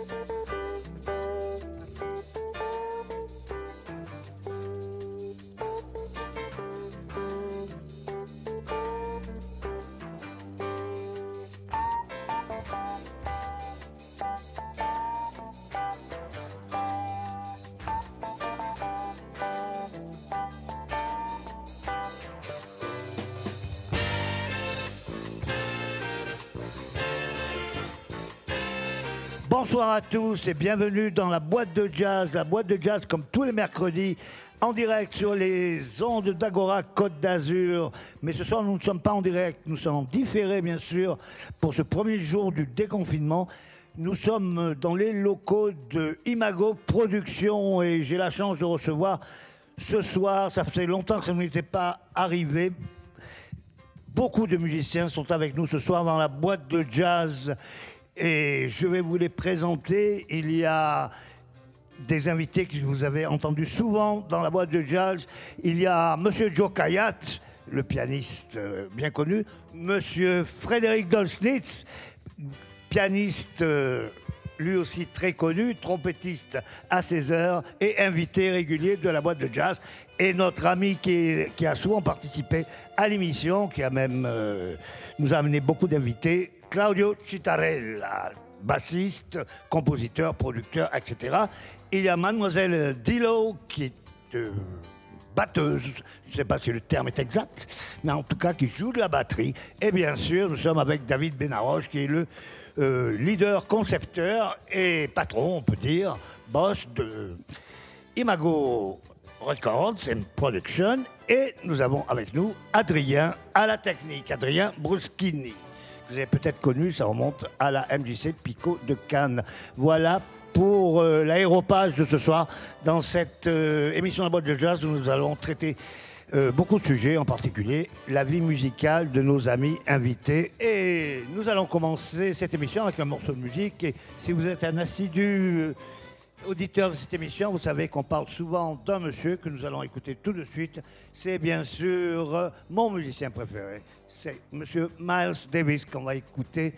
Música Bonsoir à tous et bienvenue dans la boîte de jazz. La boîte de jazz, comme tous les mercredis, en direct sur les ondes d'Agora Côte d'Azur. Mais ce soir, nous ne sommes pas en direct, nous sommes différés, bien sûr, pour ce premier jour du déconfinement. Nous sommes dans les locaux de Imago Productions et j'ai la chance de recevoir ce soir, ça faisait longtemps que ça ne m'était pas arrivé, Beaucoup de musiciens sont avec nous ce soir dans la boîte de jazz et je vais vous les présenter. Il y a des invités que vous avez entendus souvent dans la boîte de jazz. Il y a Monsieur Joe Kayat, le pianiste euh, bien connu, Monsieur Frédéric Dolznitz, pianiste euh, lui aussi très connu, trompettiste à 16 heures et invité régulier de la boîte de jazz. Et notre ami qui, a souvent participé à l'émission, qui a même euh, nous amené beaucoup d'invités, Claudio Citarella, bassiste, compositeur, producteur, etc. Il y a mademoiselle Dillo qui est euh, batteuse, je ne sais pas si le terme est exact, mais en tout cas qui joue de la batterie. Et bien sûr, nous sommes avec David Benaroche qui est le euh, leader, concepteur et patron, on peut dire, boss de Imago Records and Production. Et nous avons avec nous Adrien à la technique, Adrien Bruschini. Vous avez peut-être connu, ça remonte à la MJC Pico de Cannes. Voilà pour euh, l'aéropage de ce soir dans cette euh, émission la boîte de jazz nous allons traiter euh, beaucoup de sujets, en particulier la vie musicale de nos amis invités. Et nous allons commencer cette émission avec un morceau de musique. Et si vous êtes un assidu auditeurs de cette émission, vous savez qu'on parle souvent d'un monsieur que nous allons écouter tout de suite. C'est bien sûr euh, mon musicien préféré. C'est monsieur Miles Davis qu'on va écouter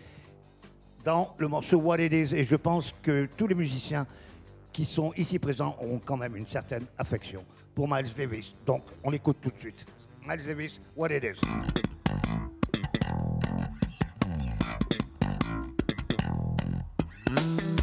dans le morceau What It Is. Et je pense que tous les musiciens qui sont ici présents ont quand même une certaine affection pour Miles Davis. Donc on l'écoute tout de suite. Miles Davis, What It Is. Mm.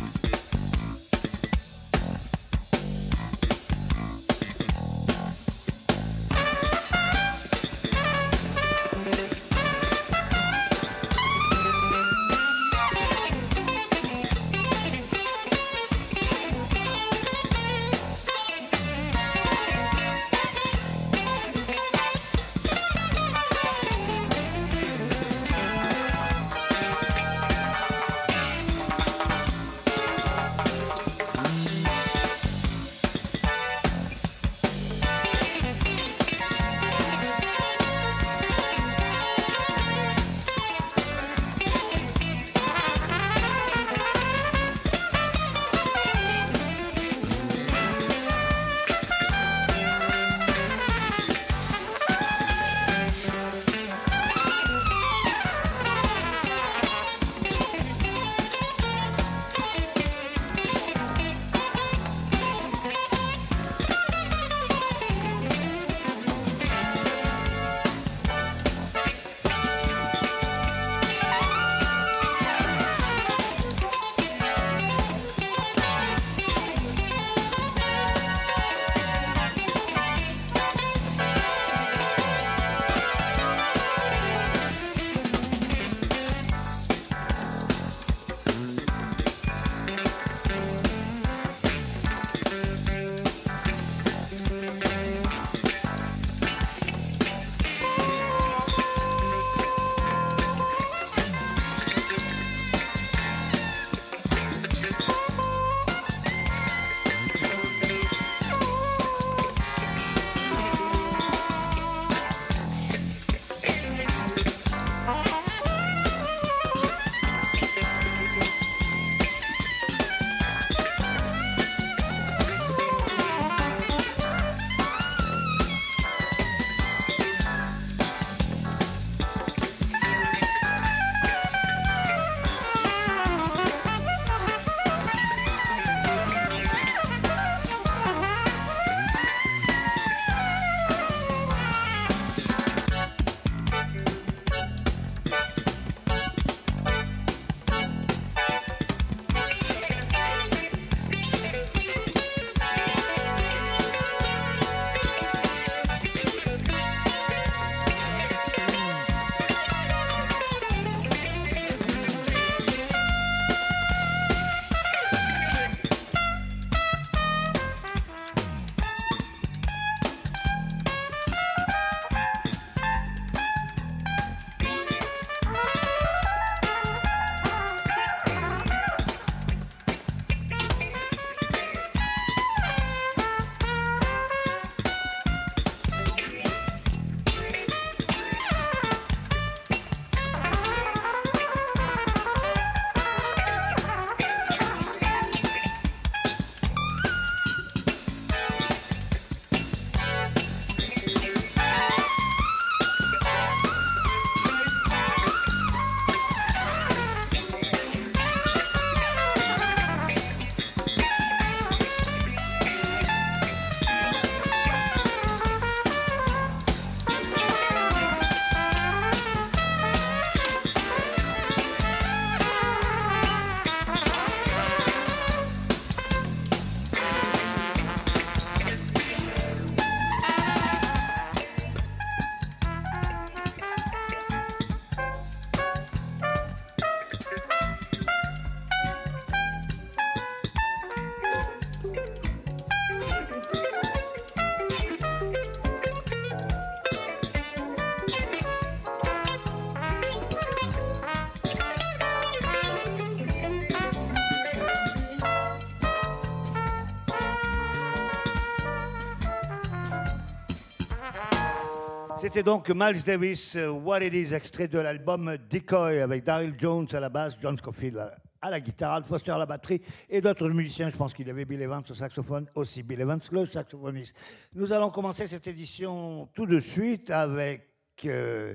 C'était donc Miles Davis, euh, What It Is, extrait de l'album Decoy avec Daryl Jones à la basse, John Scofield à la guitare, Al Foster à la batterie et d'autres musiciens. Je pense qu'il y avait Bill Evans au saxophone aussi. Bill Evans, le saxophoniste. Nous allons commencer cette édition tout de suite avec euh,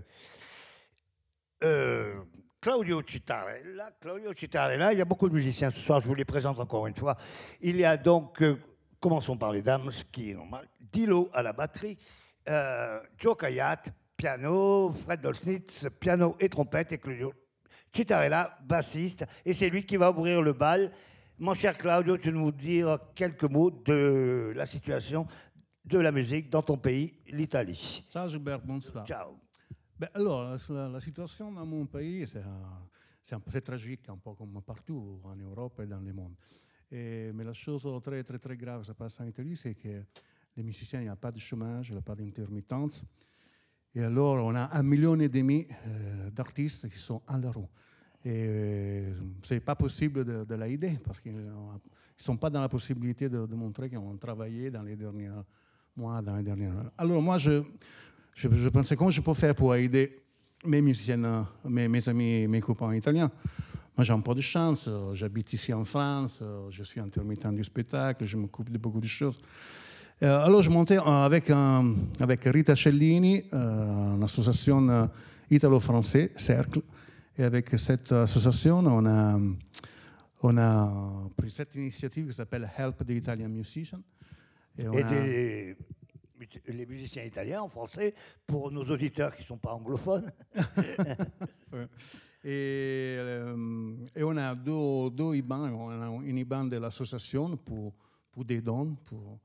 euh, Claudio Citarella. Claudio il y a beaucoup de musiciens ce soir, je vous les présente encore une fois. Il y a donc, commençons par les dames, ce qui est normal, Dilo à la batterie. Euh, Joe Kayat, piano, Fred Dolsnitz, piano et trompette, et Claudio Citarella, bassiste. Et c'est lui qui va ouvrir le bal. Mon cher Claudio, tu nous dire quelques mots de la situation de la musique dans ton pays, l'Italie. Ciao Gilbert, bonsoir. Ciao. Ben, alors, la, situation dans mon pays, c'est un peu tragique, un peu comme partout en Europe et dans le monde. Et, mais la chose très, très, très grave qui se passe en Italie, c'est que les musiciens, il n'y a pas de chômage, il n'y a pas d'intermittence. Et alors, on a un million et demi euh, d'artistes qui sont à la roue. Et euh, ce n'est pas possible de, de l'aider parce qu'ils ne sont pas dans la possibilité de, montrer qu'ils ont travaillé dans les derniers mois, dans les dernières Alors, moi, je, je, pensais comment je peux faire pour aider mes musiciens, mes, mes amis, mes copains italiens? Moi, j'ai un peu de chance. J'habite ici en France. Je suis intermittent du spectacle. Je m'occupe de beaucoup de choses. Euh, alors, je montais avec, avec Rita Cellini, euh, une association euh, italo-française, Cercle. Et avec cette association, on a, on a pris cette initiative qui s'appelle Help the Italian Musician. Et, des, les musiciens italiens en français pour nos auditeurs qui ne sont pas anglophones. et, et, on a deux, deux IBAN. On a une IBAN de l'association pour, pour des dons, pour,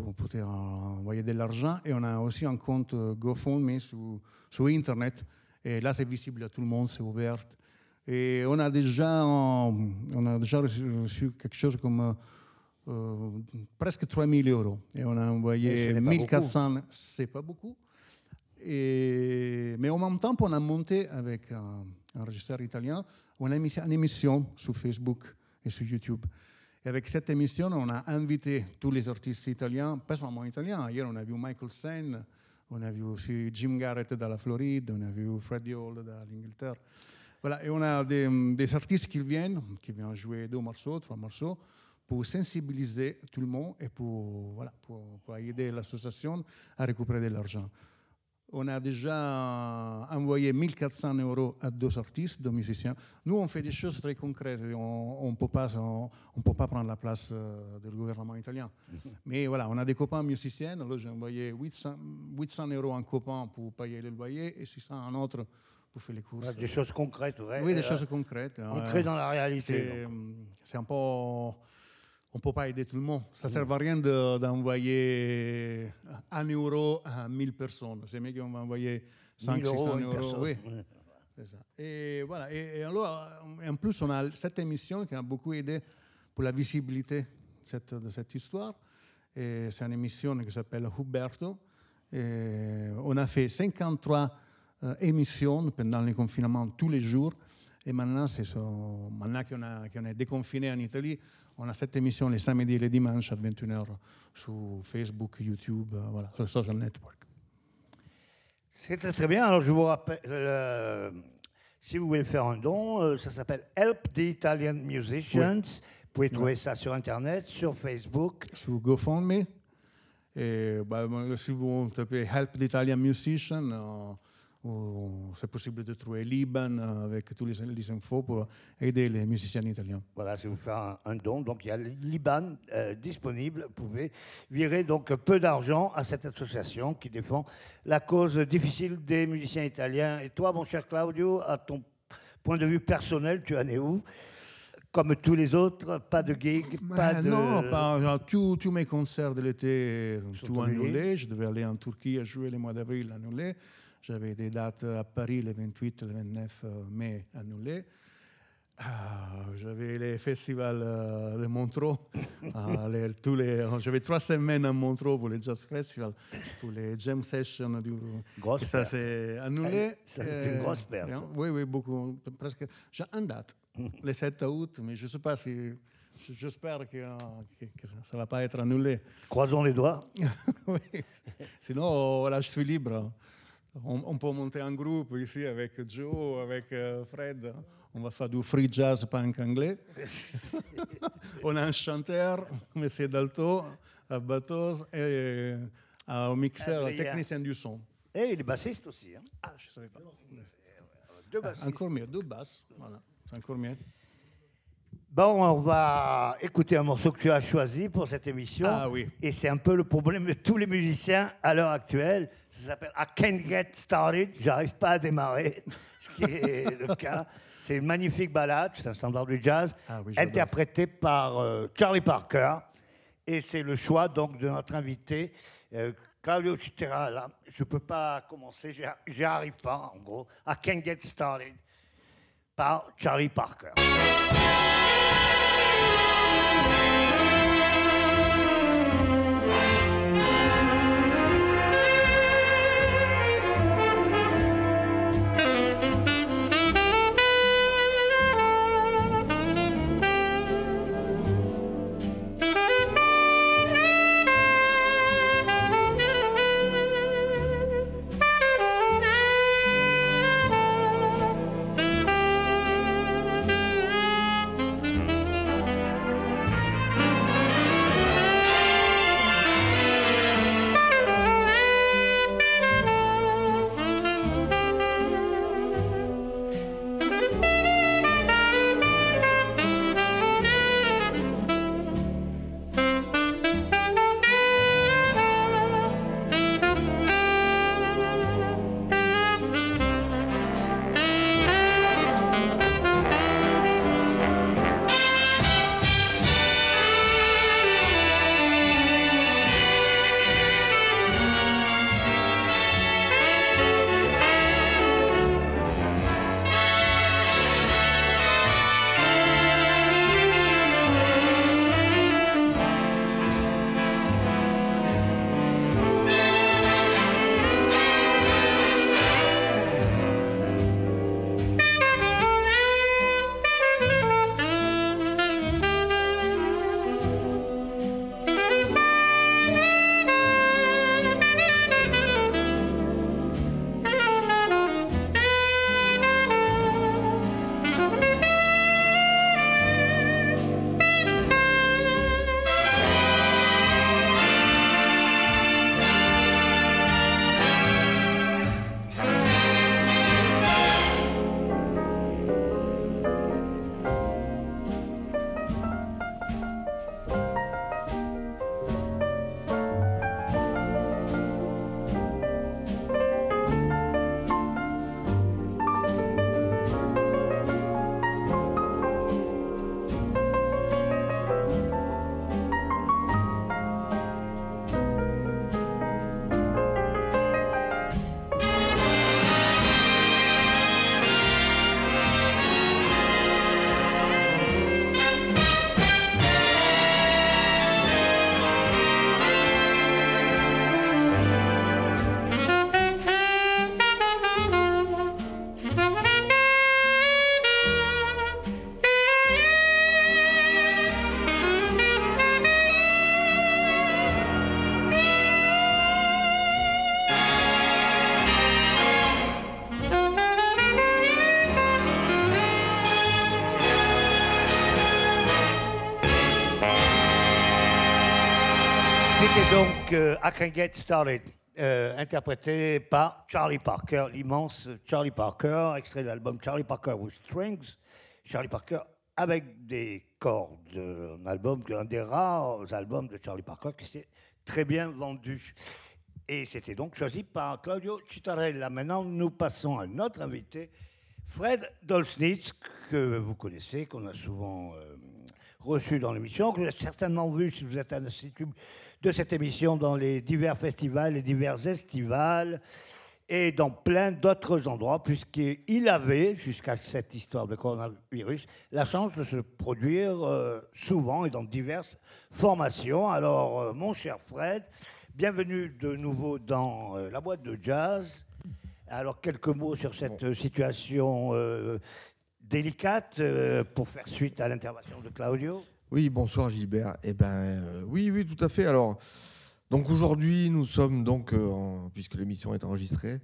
pour pouvoir envoyer de l'argent. Et on a aussi un compte GoFundMe sur, sur Internet. Et là, c'est visible à tout le monde, c'est ouvert. Et on a déjà, on a déjà reçu quelque chose comme euh, presque 3 000 euros. Et on a envoyé 1400, c'est pas beaucoup. Et, mais en même temps, on a monté avec un, un registre italien, on a mis une émission sur Facebook et sur YouTube. Et avec cette émission, on a invité tous les artistes italiens, pas seulement italiens. Hier, on a vu Michael Sen, on a vu aussi Jim Garrett de la Floride, on a vu Freddie Hall de l'Angleterre. Voilà, et on a des, artistes qui viennent, qui viennent jouer deux morceaux, trois morceaux, pour sensibiliser tout le monde et pour, voilà, pour aider l'association à récupérer de l'argent. On a déjà envoyé 1400 euros à deux artistes, deux musiciens. Nous, on fait des choses très concrètes. On ne peut, pas, on, peut pas prendre la place euh, du gouvernement italien. Mais voilà, on a des copains musiciens. Alors, j'ai envoyé 800, 800 euros en copain pour payer le loyer et 600 en autre pour faire les courses. Des choses concrètes, ouais. Oui, des choses concrètes. Concrètes dans la réalité. C'est un peu on ne peut pas aider tout le monde. Ça ne sert à rien d'envoyer un euro à 1000 personnes. C'est mieux qu'on va envoyer 5 600 euros. Oui. C'est ça. Et voilà. Et, alors, en plus, on a cette émission qui a beaucoup aidé pour la visibilité de cette histoire. C'est une émission qui s'appelle Huberto. Et on a fait 53 euh, émissions pendant le confinement tous les jours. Et maintenant, c'est maintenant qu'on a, est déconfiné en Italie, on a cette émission les samedis et les dimanches à 21h sur Facebook, YouTube, euh, voilà, sur social network. C'est très, très bien. Alors, je vous rappelle, euh, si vous voulez faire un don, euh, ça s'appelle Help the Italian Musicians. Vous pouvez trouver ça sur Internet, sur Facebook. Sur GoFundMe. Et bah, si vous tapez Help the Italian Musicians, c'est possible de trouver Liban euh, avec tous les, les, infos pour aider les musiciens italiens. Voilà, si vous faites un, don, donc il y a Liban euh, disponible. Vous pouvez virer donc peu d'argent à cette association qui défend la cause difficile des musiciens italiens. Et toi, mon cher Claudio, à ton point de vue personnel, tu en es où? Comme tous les autres, pas de gig, pas de... Non, pas, tous, tous mes concerts de l'été, tout annulé. Je devais aller en Turquie à jouer le mois d'avril annulé. J'avais des dates à Paris le 28 et le 29 euh, mai annulées. Ah, j'avais les festivals euh, de Montreux. Ah, les, j'avais trois semaines à Montreux pour les Jazz Festival, pour les Jam Sessions. Du, grosse ça s'est annulé. Ça, c'est une grosse perte. oui, oui, beaucoup. Presque. J'ai une date, le 7 août, mais je ne sais pas si. J'espère que, que, ça ne va pas être annulé. Croisons les doigts. oui. Sinon, là, je suis libre. On, peut monter un groupe ici avec Joe, avec euh, Fred. On va faire du free jazz punk anglais. on a un chanteur, M. Dalto, à bateau, et un mixeur, un technicien du son. Et il est bassiste aussi. Hein. Ah, je ne savais pas. Deux bassistes. Encore mieux, deux basses. Voilà, c'est encore mieux. Bon, on va écouter un morceau que tu as choisi pour cette émission. Ah oui. Et c'est un peu le problème de tous les musiciens à l'heure actuelle. Ça s'appelle I Can't Get Started. J'arrive pas à démarrer, ce qui est le cas. C'est une magnifique balade, c'est un standard du jazz, ah interprété par euh, Charlie Parker. Et c'est le choix donc de notre invité, euh, Claudio Citera. je ne peux pas commencer, j'y arrive pas en gros. I Can't Get Started par Charlie Parker. I Can Get Started, euh, interprété par Charlie Parker, l'immense Charlie Parker, extrait de l'album Charlie Parker with Strings. Charlie Parker avec des cordes, un album, un des rares albums de Charlie Parker qui s'est très bien vendu. Et c'était donc choisi par Claudio Citarella. Maintenant, nous passons à notre invité, Fred Dolznitz, que vous connaissez, qu'on a souvent euh, reçu dans l'émission, que vous avez certainement vu si vous êtes à l'Institut de cette émission dans les divers festivals, les divers estivales et dans plein d'autres endroits, puisqu'il avait, jusqu'à cette histoire de coronavirus, la chance de se produire euh, souvent et dans diverses formations. Alors, euh, mon cher Fred, bienvenue de nouveau dans euh, la boîte de jazz. Alors, quelques mots sur cette situation délicate pour faire suite à l'intervention de Claudio. Oui, bonsoir Gilbert. Eh ben, euh, oui, oui, tout à fait. Alors, donc aujourd'hui, nous sommes donc, euh, puisque l'émission est enregistrée,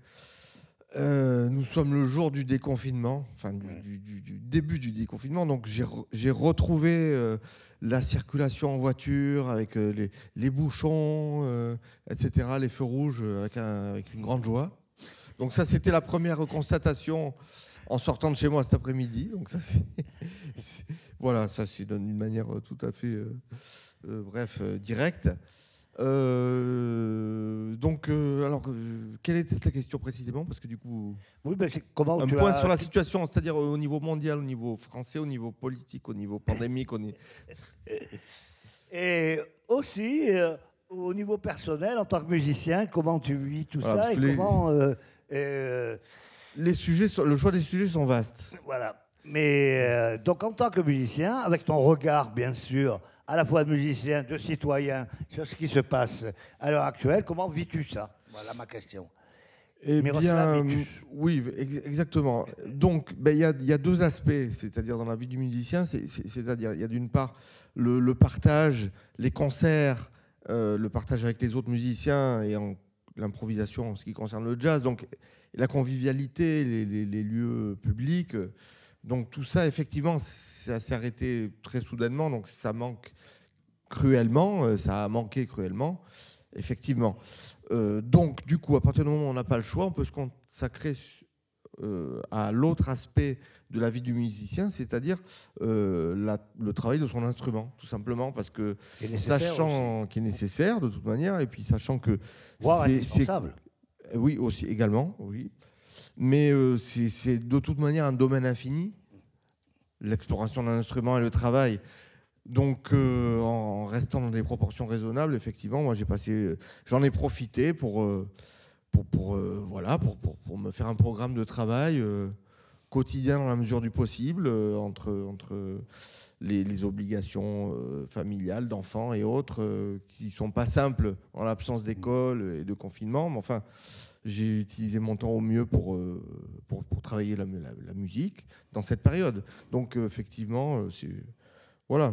Euh, nous sommes le jour du déconfinement, enfin du, Ouais. du- du- du début du déconfinement. Donc j'ai re- j'ai retrouvé euh, la circulation en voiture avec euh, les, les bouchons, euh, etc., les feux rouges euh, avec, un- avec une grande joie. Donc ça, c'était la première constatation en sortant de chez moi cet après-midi. Donc ça, c'est voilà, ça c'est d'une manière euh, tout à fait, euh, euh, bref, directe. Donc, alors, quelle était la question précisément? Parce que du coup, Oui, ben, comment un tu point as- sur la situation, c'est-à-dire au niveau mondial, au niveau français, au niveau politique, au niveau pandémique, au niveau... Et aussi, au niveau personnel, en tant que musicien, comment tu vis tout Voilà, ça et les- comment. euh, euh, les sujets, sont- le choix des sujets sont vastes. voilà. Mais euh, donc, en tant que musicien, avec ton regard, bien sûr, à la fois de musicien, de citoyen, sur ce qui se passe à l'heure actuelle, comment vis-tu ça? Voilà ma question. Eh bien, oui, ex- exactement. Donc, ben, il y, a, il y a deux aspects, c'est-à-dire dans la vie du musicien, c'est- c'est- c'est-à-dire il y a d'une part le, le partage, les concerts, euh, le partage avec les autres musiciens et en, l'improvisation en ce qui concerne le jazz, donc la convivialité, les, les- lieux publics. Donc tout ça, effectivement, ça s'est arrêté très soudainement, donc ça manque cruellement, euh, ça a manqué cruellement, effectivement. Euh, donc, du coup, à partir du moment où on n'a pas le choix, on peut se consacrer euh, à l'autre aspect de la vie du musicien, c'est-à-dire euh, le travail de son instrument, tout simplement, parce que sachant qu'il est nécessaire de toute manière, et puis sachant que Voire c'est- indispensable. oui, aussi, également, oui. Mais euh, c'est de toute manière un domaine infini, l'exploration d'un instrument et le travail. Donc, euh, en restant dans des proportions raisonnables, effectivement, moi, j'ai passé, j'en ai profité pour, euh, pour, pour, euh, voilà, pour, pour, pour me faire un programme de travail euh, quotidien dans la mesure du possible, euh, entre, entre les, obligations euh, familiales d'enfants et autres, euh, qui sont pas simples en l'absence d'école et de confinement. Mais enfin, j'ai utilisé mon temps au mieux pour, pour, travailler la, la- musique dans cette période. Donc, effectivement, c'est. Voilà,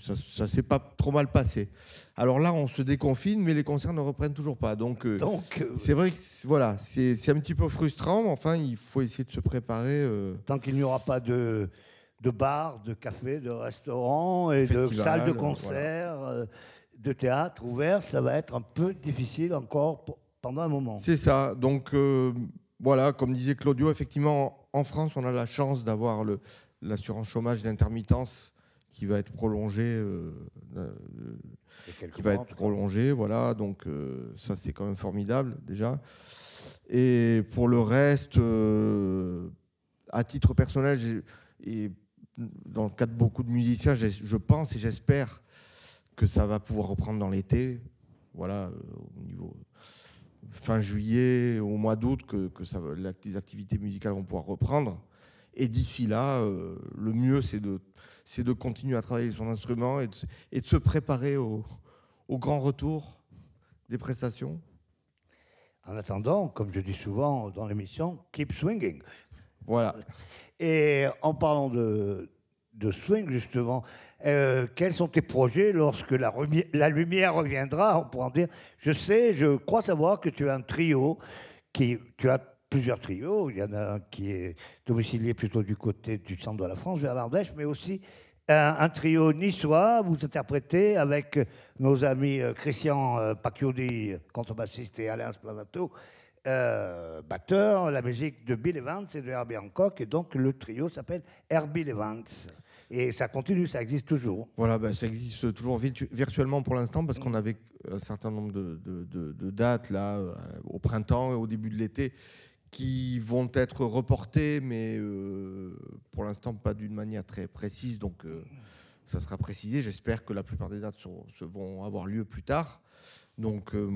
ça, ça s'est pas trop mal passé. Alors là, on se déconfine, mais les concerts ne reprennent toujours pas. Donc, euh, Donc, euh, c'est vrai que c'est- voilà, c'est un petit peu frustrant, mais enfin, il faut essayer de se préparer. euh, tant qu'il n'y aura pas de, de bars, de cafés, de restaurants et de salles de concert, de théâtre ouverts, ça va être un peu difficile encore pour- pendant un moment. C'est ça. Donc, voilà, comme disait Claudio, effectivement, en France, on a la chance d'avoir l'assurance chômage d'intermittence qui va être prolongée. euh, qui va être prolongée, voilà, donc euh, ça c'est quand même formidable déjà. Et pour le reste, euh, à titre personnel, et dans le cas de beaucoup de musiciens, je pense et j'espère que ça va pouvoir reprendre dans l'été, voilà, au niveau fin juillet, au mois d'août, que, que ça, les activités musicales vont pouvoir reprendre. Et d'ici là, euh, le mieux, c'est de, c'est de continuer à travailler son instrument et de, se- et de se préparer au, au grand retour des prestations. En attendant, comme je dis souvent dans l'émission, keep swinging. Voilà. Et en parlant de, de swing, justement, euh, quels sont tes projets lorsque la lumière reviendra? On pourra en dire. Je sais, je crois savoir que tu as un trio, qui, tu as plusieurs trios. Il y en a un qui est domicilié plutôt du côté du centre de la France, vers l'Ardèche, mais aussi un, trio niçois. Vous interprétez avec nos amis euh, Christian euh, Pacchiodi, contrebassiste, et Alain Splanato, euh, batteur, la musique de Bill Evans et de Herbie Hancock. Et donc, le trio s'appelle Herbie Evans. Et ça continue, ça existe toujours. Voilà, ben, ça existe toujours virtu- virtuellement pour l'instant parce qu'on avait un certain nombre de, de- dates là au printemps et au début de l'été qui vont être reportées, mais euh, pour l'instant pas d'une manière très précise. Donc euh, ça sera précisé. J'espère que la plupart des dates se vont avoir lieu plus tard. Donc, euh,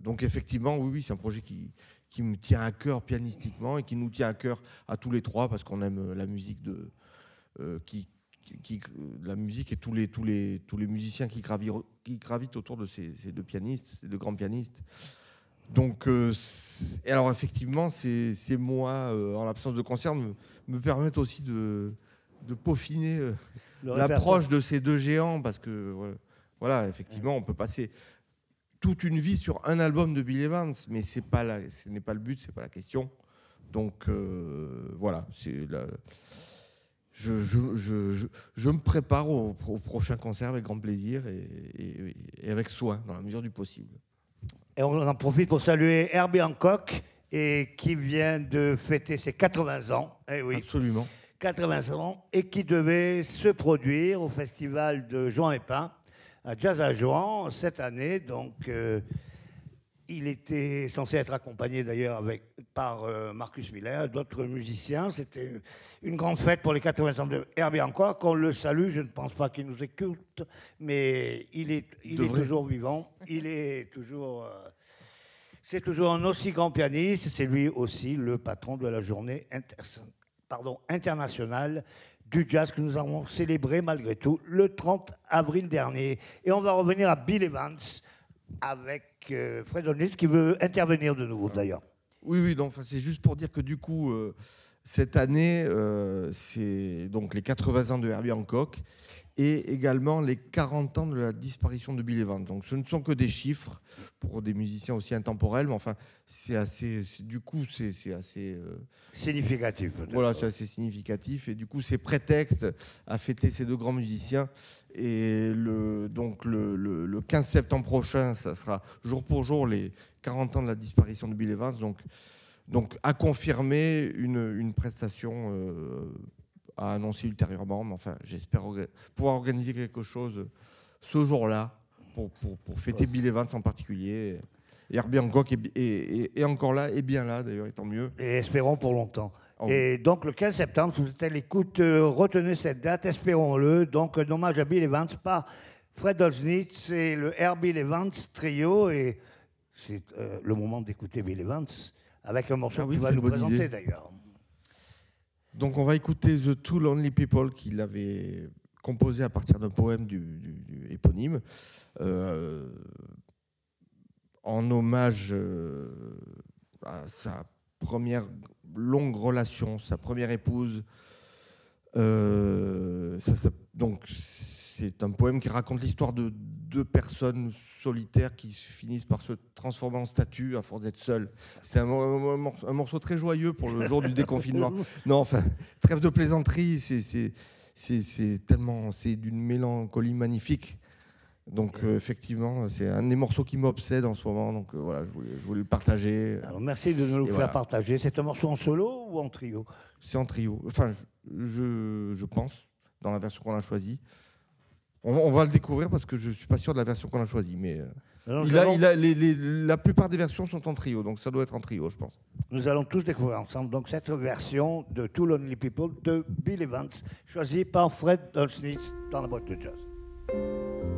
donc effectivement, oui, oui, c'est un projet qui, qui me tient à cœur pianistiquement et qui nous tient à cœur à tous les trois parce qu'on aime la musique de qui, qui- la musique et tous les tous les tous les musiciens qui gravitent qui gravitent autour de ces, ces deux pianistes, ces deux grands pianistes. Donc, euh, alors effectivement, ces, ces mois euh, en l'absence de concert me, me permettent aussi de, de peaufiner euh, l'approche de ces deux géants parce que voilà, effectivement, on peut passer toute une vie sur un album de Bill Evans, mais c'est pas la, ce n'est pas le but, c'est pas la question. Donc voilà, c'est la- je, je, je, je, je me prépare au, au prochain concert avec grand plaisir et, et- et avec soin, dans la mesure du possible. Et on en profite pour saluer Herbie Hancock, et qui vient de fêter ses 80 ans. Eh oui. Absolument. 80 ans et qui devait se produire au festival de Juan et Pin à Jazz à Juan cette année. Donc, euh, il était censé être accompagné d'ailleurs avec par euh, Marcus Miller, et d'autres musiciens. C'était une grande fête pour les 80 ans de Herbie Hancock. On le salue. Je ne pense pas qu'il nous écoute, mais il est, il est Devrait. toujours vivant. Il est toujours. euh, c'est toujours un aussi grand pianiste. C'est lui aussi le patron de la journée inter- pardon, internationale du jazz que nous avons célébré malgré tout le 30 avril dernier. Et on va revenir à Bill Evans avec euh, Fred Olnitz qui veut intervenir de nouveau d'ailleurs. Oui, oui, donc c'est juste pour dire que du coup, euh, cette année, euh, c'est donc les 80 ans de Herbie Hancock et également les 40 ans de la disparition de Bill Evans. Donc ce ne sont que des chiffres pour des musiciens aussi intemporels, mais enfin, c'est assez, du coup, c'est assez. euh, Significatif. Voilà, c'est assez significatif. Et du coup, c'est prétexte à fêter ces deux grands musiciens. Et le, donc, le, le- le 15 septembre prochain, ça sera jour pour jour les 40 ans de la disparition de Bill Evans. Donc, donc à confirmer une, une prestation euh, à annoncer ultérieurement. Mais enfin, j'espère pouvoir organiser quelque chose ce jour-là pour, pour, pour fêter Bill Evans en particulier. Et Herbie Hancock est, est- est- est encore là, et bien là d'ailleurs, et tant mieux. Et espérons pour longtemps. Oui. Et donc le 15 septembre, vous êtes à l'écoute, euh, retenez cette date, espérons-le. Donc un hommage à Bill Evans par Fred Olsnitz et le Herbie Evans Trio. Et c'est euh, le moment d'écouter Bill Evans avec un morceau Ah oui, qu'il va nous présenter d'ailleurs. Donc on va écouter The Two Lonely People qu'il avait composé à partir d'un poème éponyme, euh, en hommage euh, à sa première longue relation, sa première épouse. Euh, donc c'est un poème qui raconte l'histoire de deux personnes solitaires qui finissent par se transformer en statue à force d'être seules. C'est un, mo- un morceau- un morceau très joyeux pour le jour du déconfinement. Non, enfin, trêve de plaisanterie, c'est- tellement, c'est d'une mélancolie magnifique. Donc euh, effectivement, c'est un des morceaux qui m'obsède en ce moment. Donc euh, voilà, je voulais, je voulais le partager. Alors merci de nous le faire voilà. partager. C'est un morceau en solo ou en trio? C'est en trio. Enfin, je, je, je pense, dans la version qu'on a choisie. On, on va le découvrir parce que je suis pas sûr de la version qu'on a choisie, mais euh, Alors, il nous, a- allons, il a- les- les- la plupart des versions sont en trio, donc ça doit être en trio, je pense. nous allons tous découvrir ensemble donc cette version de Two Lonely People de Bill Evans, choisie par Fred Olsnitz dans la boîte de jazz.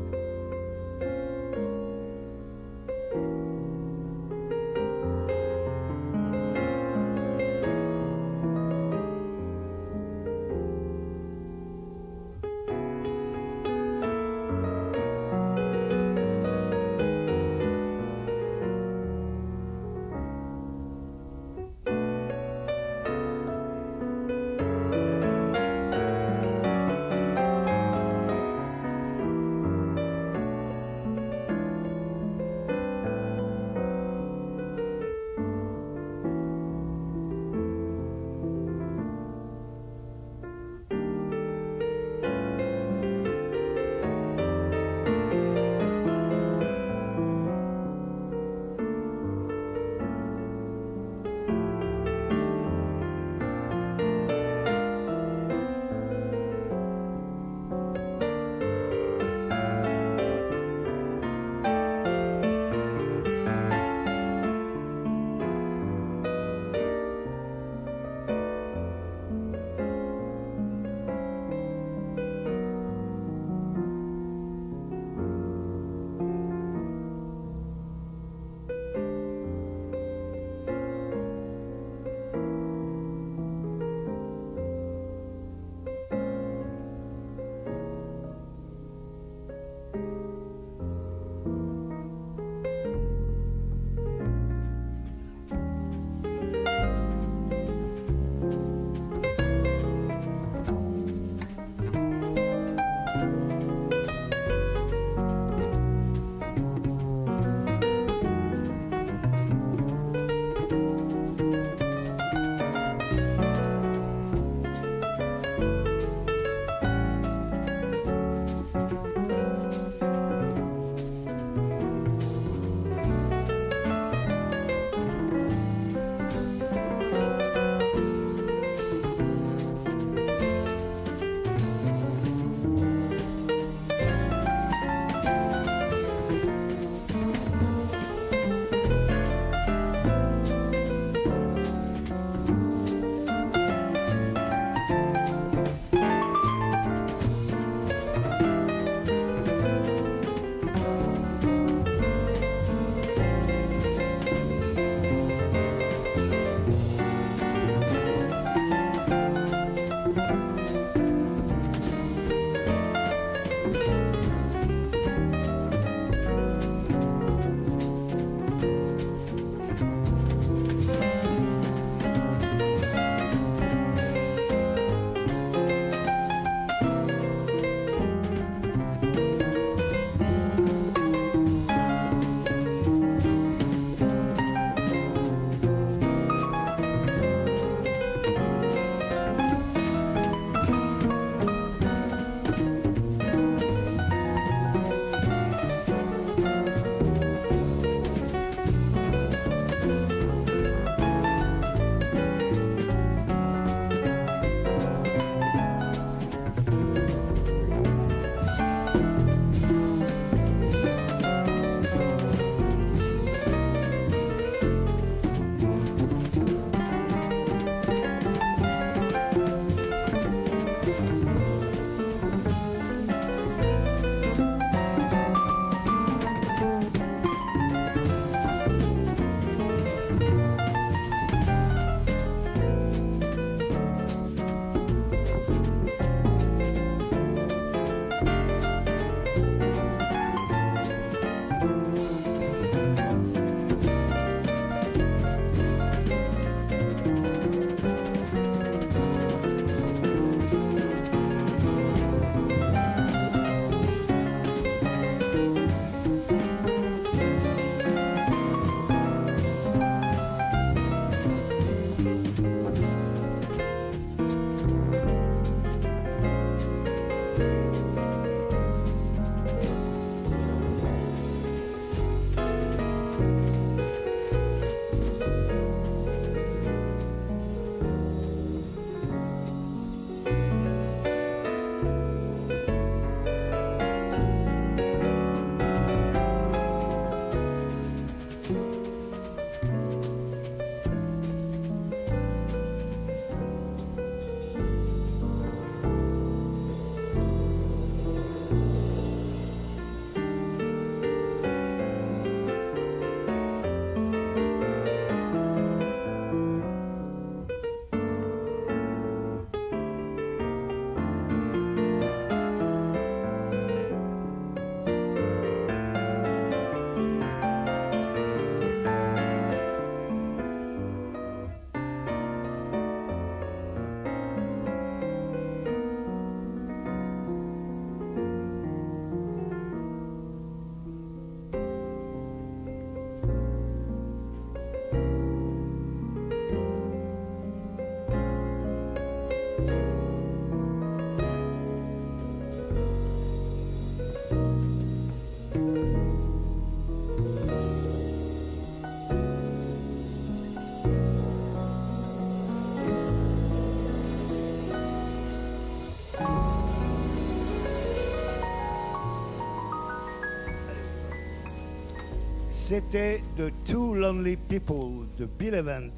C'était The Two Lonely People de Bill Evans,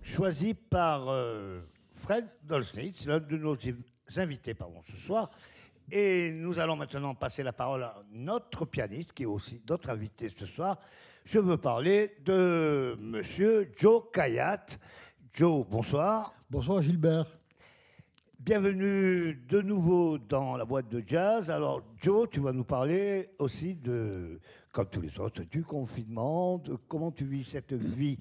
choisi par euh, Fred Dolznitz, l'un de nos invités pardon, ce soir. Et nous allons maintenant passer la parole à notre pianiste, qui est aussi notre invité ce soir. Je veux parler de Monsieur Joe Kayat. Joe, bonsoir. Bonsoir Gilbert. Bienvenue de nouveau dans la boîte de jazz. Alors Joe, tu vas nous parler aussi de, comme tous les autres, du confinement, de comment tu vis cette vie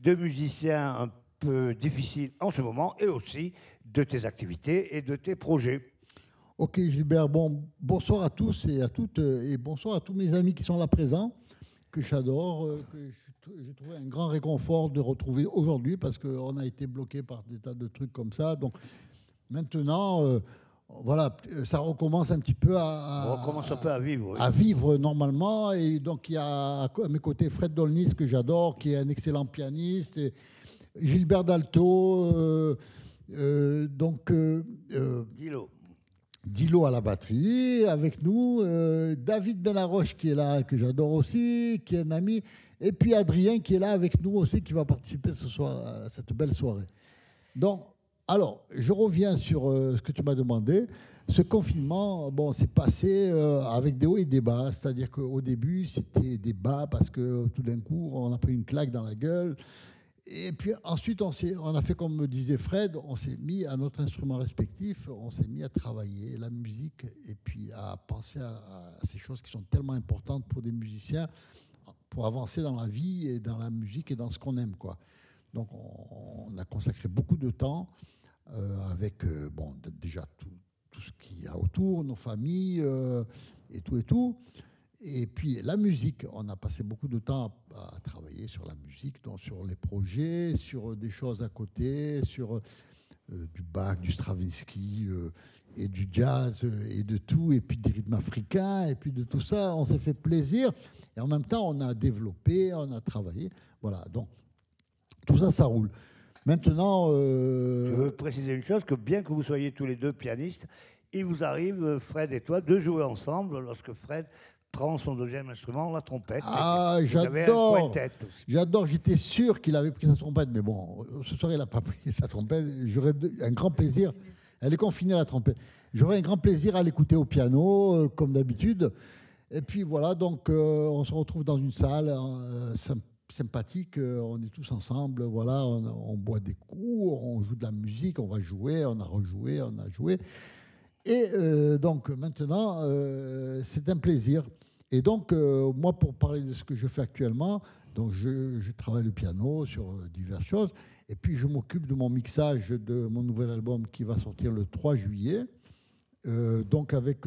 de musicien un peu difficile en ce moment et aussi de tes activités et de tes projets. Ok Gilbert, bon, bonsoir à tous et à toutes et bonsoir à tous mes amis qui sont là présents, que j'adore, euh, que j'ai trouvé un grand réconfort de retrouver aujourd'hui parce qu'on a été bloqué par des tas de trucs comme ça. Donc Maintenant, euh, voilà, ça recommence un petit peu à, On recommence un peu à vivre. À vivre normalement. Et donc, il y a à mes côtés Fred Dolnis, que j'adore, qui est un excellent pianiste. Et Gilbert Dalto. Euh, euh, donc. Dilo. Dilo à la batterie avec nous. David Benaroche, qui est là, que j'adore aussi, qui est un ami. Et puis Adrien, qui est là avec nous aussi, qui va participer ce soir à cette belle soirée. Donc, alors, je reviens sur euh, ce que tu m'as demandé. Ce confinement, bon, s'est passé euh, avec des hauts et des bas. C'est-à-dire qu'au début, c'était des bas parce que tout d'un coup, on a pris une claque dans la gueule. Et puis ensuite, on, on a fait comme me disait Fred, on s'est mis à notre instrument respectif, on s'est mis à travailler la musique et puis à penser à, à, ces choses qui sont tellement importantes pour des musiciens pour avancer dans la vie et dans la musique et dans ce qu'on aime. Quoi. Donc on, a consacré beaucoup de temps euh, avec euh, bon, déjà tout, tout ce qu'il y a autour, nos familles euh, et tout et tout. Et puis la musique, on a passé beaucoup de temps à, travailler sur la musique, donc sur les projets, sur des choses à côté, sur du Bach, du Stravinsky et du jazz et de tout, et puis des rythmes africains, et puis de tout ça. On s'est fait plaisir et en même temps on a développé, on a travaillé. Voilà, donc tout ça, ça roule. Maintenant. Euh, Je veux préciser une chose que bien que vous soyez tous les deux pianistes, il vous arrive, Fred et toi, de jouer ensemble lorsque Fred prend son deuxième instrument, la trompette. Ah, j'adore. J'adore. J'étais sûr qu'il avait pris sa trompette, mais bon, ce soir il n'a pas pris sa trompette. J'aurais un grand plaisir. Elle est confinée la trompette. J'aurais un grand plaisir à l'écouter au piano, euh, comme d'habitude. Et puis voilà, donc euh, on se retrouve dans une salle sympathique. Euh, on est tous ensemble, voilà, on, boit des coups, on joue de la musique, on va jouer, on a rejoué, on a joué. Et euh, donc maintenant, euh, c'est un plaisir. Et donc, moi, pour parler de ce que je fais actuellement, donc je, travaille le piano sur diverses choses. Et puis, je m'occupe de mon mixage de mon nouvel album qui va sortir le 3 juillet. donc, avec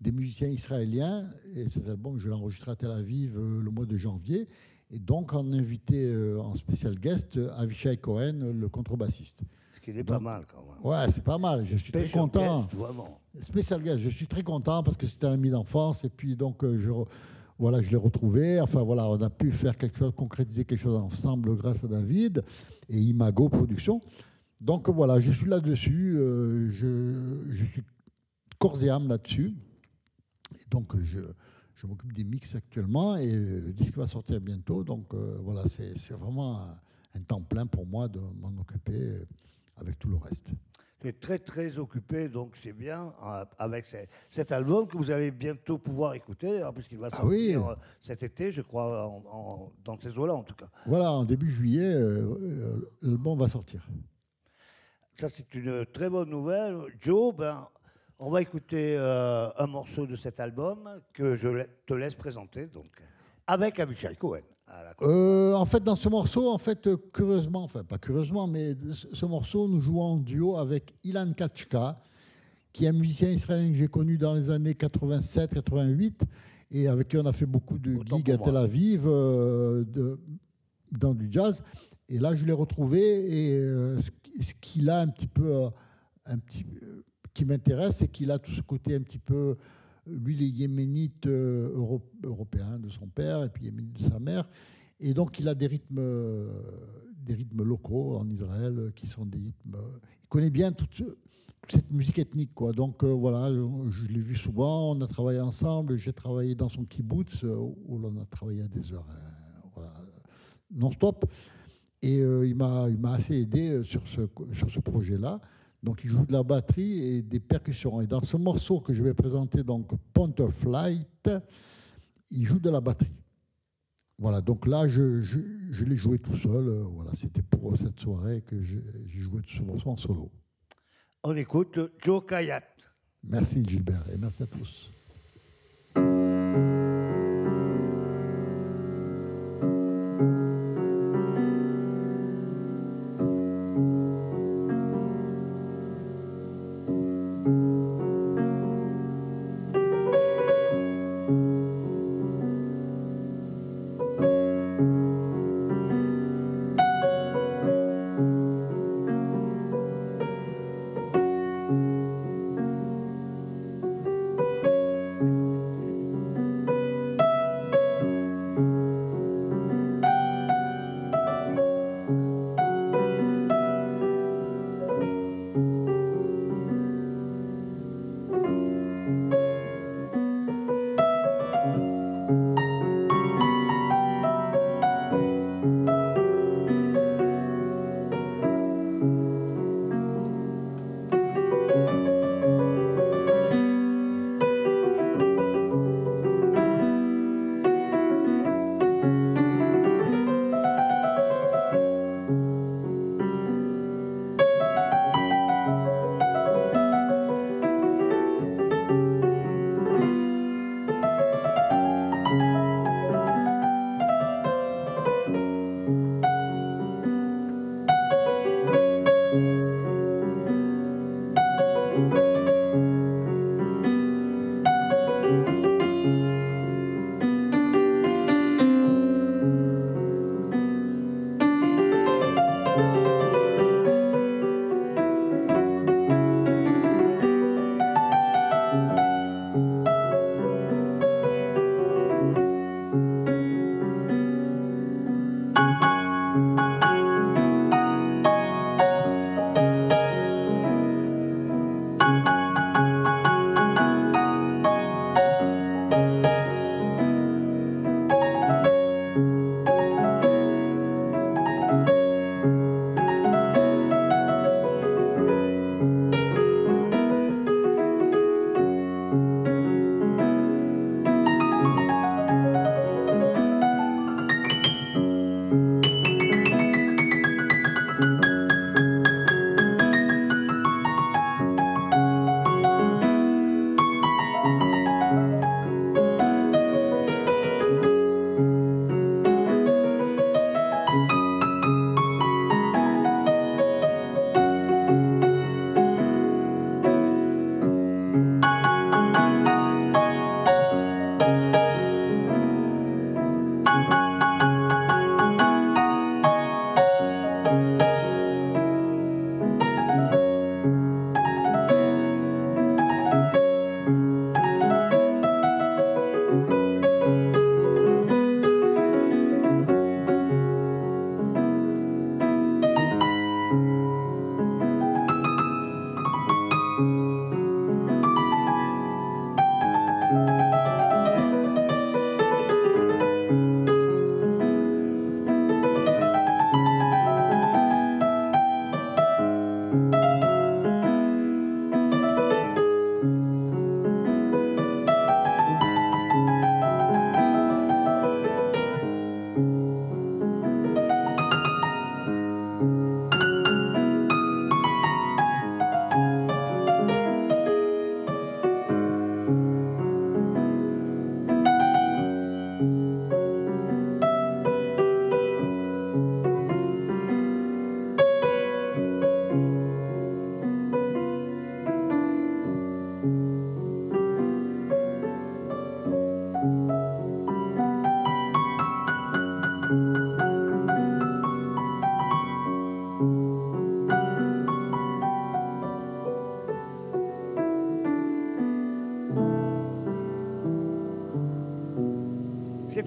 des musiciens israéliens. Et cet album, je l'ai enregistré à Tel Aviv le mois de janvier. Et donc, on a invité euh, en spécial guest Avishai Cohen, le contrebassiste. Ce qui est pas mal quand même. Ouais, c'est pas mal. Je suis très content. Guest, vraiment. Spécial guest, je suis très content parce que c'était un ami d'enfance. Et puis, donc, euh, je, voilà, je l'ai retrouvé. Enfin, voilà, on a pu faire quelque chose, concrétiser quelque chose ensemble grâce à David et Imago Production. Donc, voilà, je suis là-dessus. Euh, je, je, suis corps et âme là-dessus. Et donc, je je m'occupe des mix actuellement et le disque va sortir bientôt. Donc euh, voilà, c'est vraiment un, temps plein pour moi de m'en occuper avec tout le reste. Tu es très très occupé, donc c'est bien euh, avec cet album que vous allez bientôt pouvoir écouter, hein, puisqu'il va ah sortir euh, cet été, je crois, dans ces eaux-là en tout cas. Voilà, en début juillet, l'album va sortir. Ça, c'est une très bonne nouvelle. Joe, ben, on va écouter euh, un morceau de cet album que je te laisse présenter, donc, avec Abishai Cohen. Euh, en fait, dans ce morceau, en fait, curieusement, enfin pas curieusement, mais ce morceau, nous jouons en duo avec Ilan Kachka, qui est un musicien israélien que j'ai connu dans les années 87-88 et avec qui on a fait beaucoup de gigs à Tel Aviv euh, dans du jazz. Et là, je l'ai retrouvé et ce qu'il a un petit peu, un petit, qui m'intéresse, c'est qu'il a tout ce côté un petit peu, lui, les yéménites euh, européens de son père et puis yéménites de sa mère. Et donc, il a des rythmes, des rythmes locaux en Israël qui sont des rythmes. Il connaît bien toutes, cette musique ethnique. Quoi. Donc euh, voilà, je l'ai vu souvent, on a travaillé ensemble, j'ai travaillé dans son kibbutz euh, où l'on a travaillé à des heures euh, non-stop. Et il m'a assez aidé sur ce, sur ce projet-là. Donc il joue de la batterie et des percussions. Et dans ce morceau que je vais présenter, donc Point of Flight, il joue de la batterie. Voilà, donc là, je, je, je l'ai joué tout seul. Voilà, c'était pour cette soirée que j'ai joué ce morceau en solo. On écoute Joe Kayat. Merci Gilbert et merci à tous.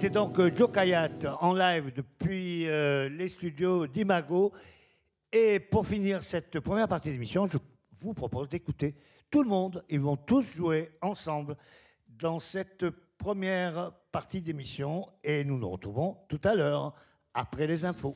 C'était donc euh, Joe Kayat en live depuis euh, les studios d'Imago. Et pour finir cette première partie d'émission, je vous propose d'écouter tout le monde. Ils vont tous jouer ensemble dans cette première partie d'émission et nous nous retrouvons tout à l'heure après les infos.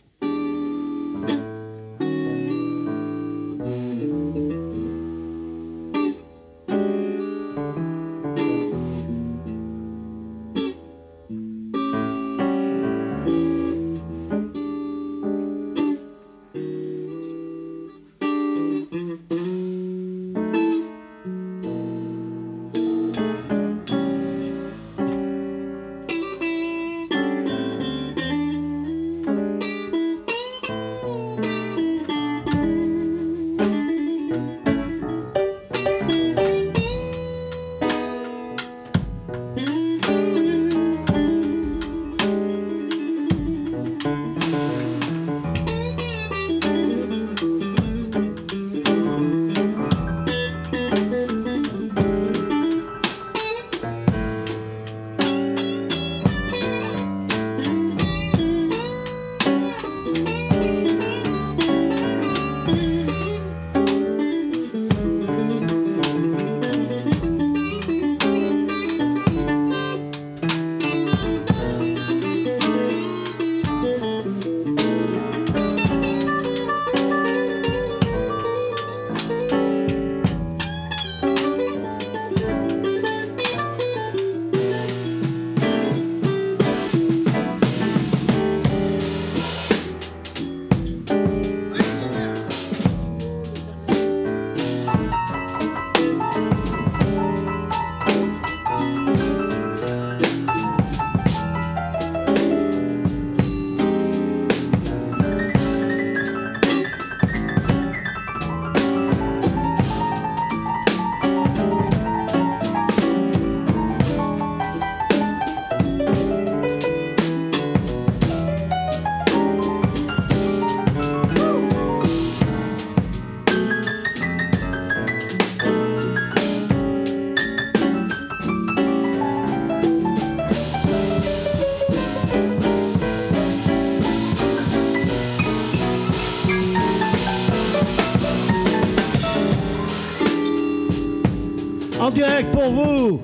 Direct pour vous,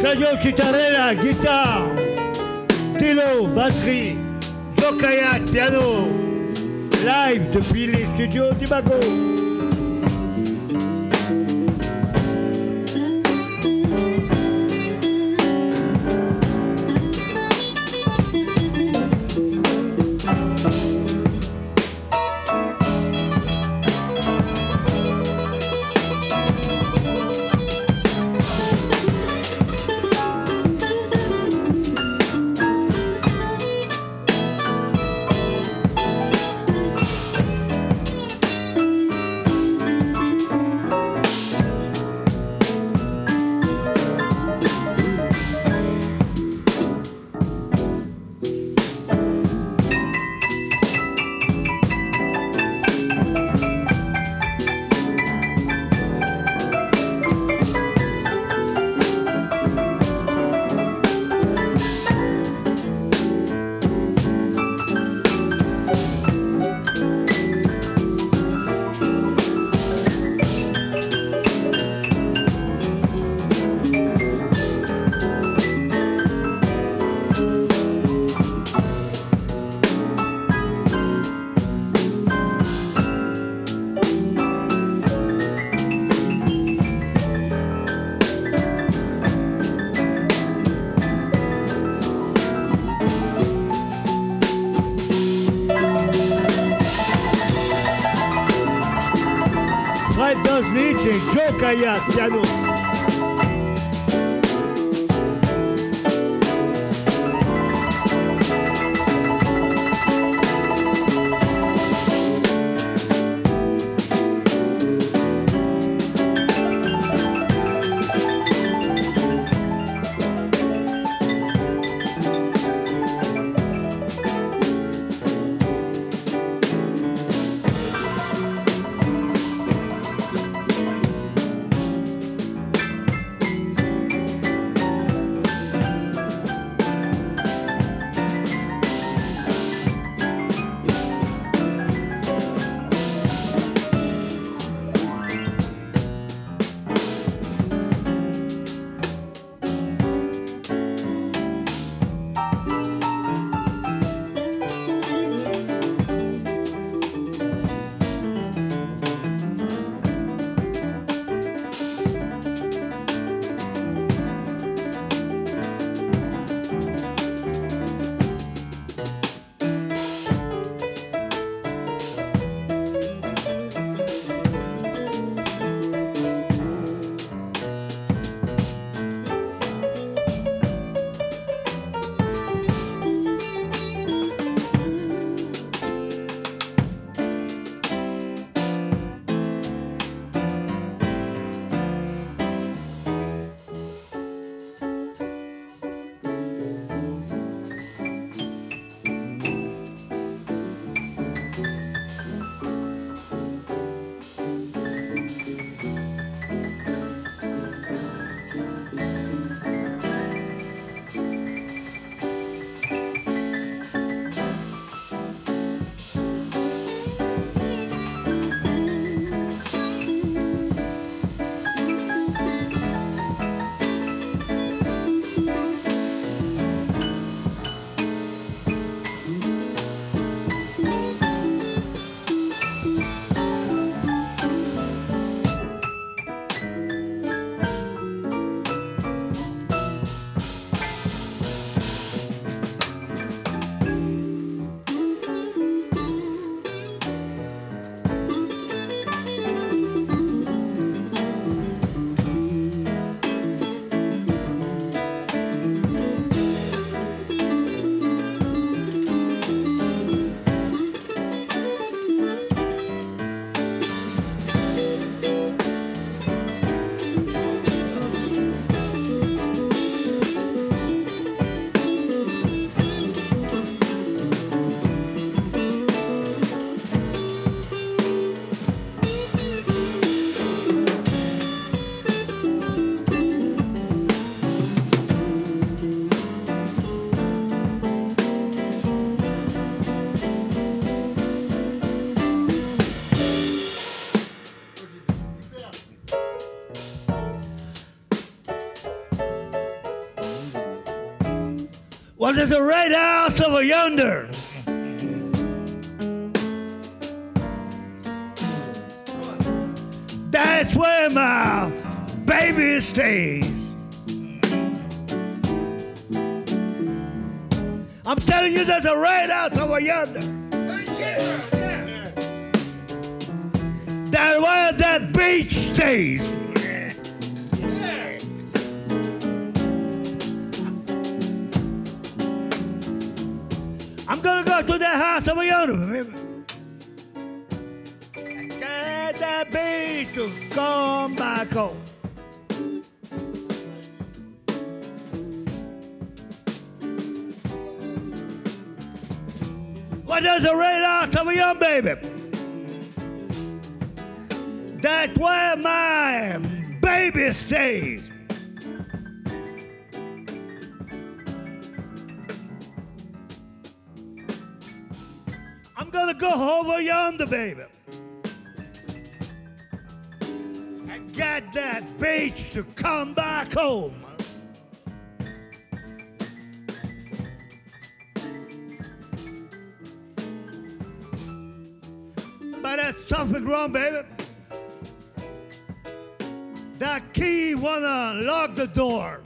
Claudio Chitarella, guitare, Tilo, batterie, Joe Kayak, piano, live depuis les studios du Bago. Et Joe Kayak, piano. yonder. to come back home. But there's something wrong, baby. That key wanna lock the door.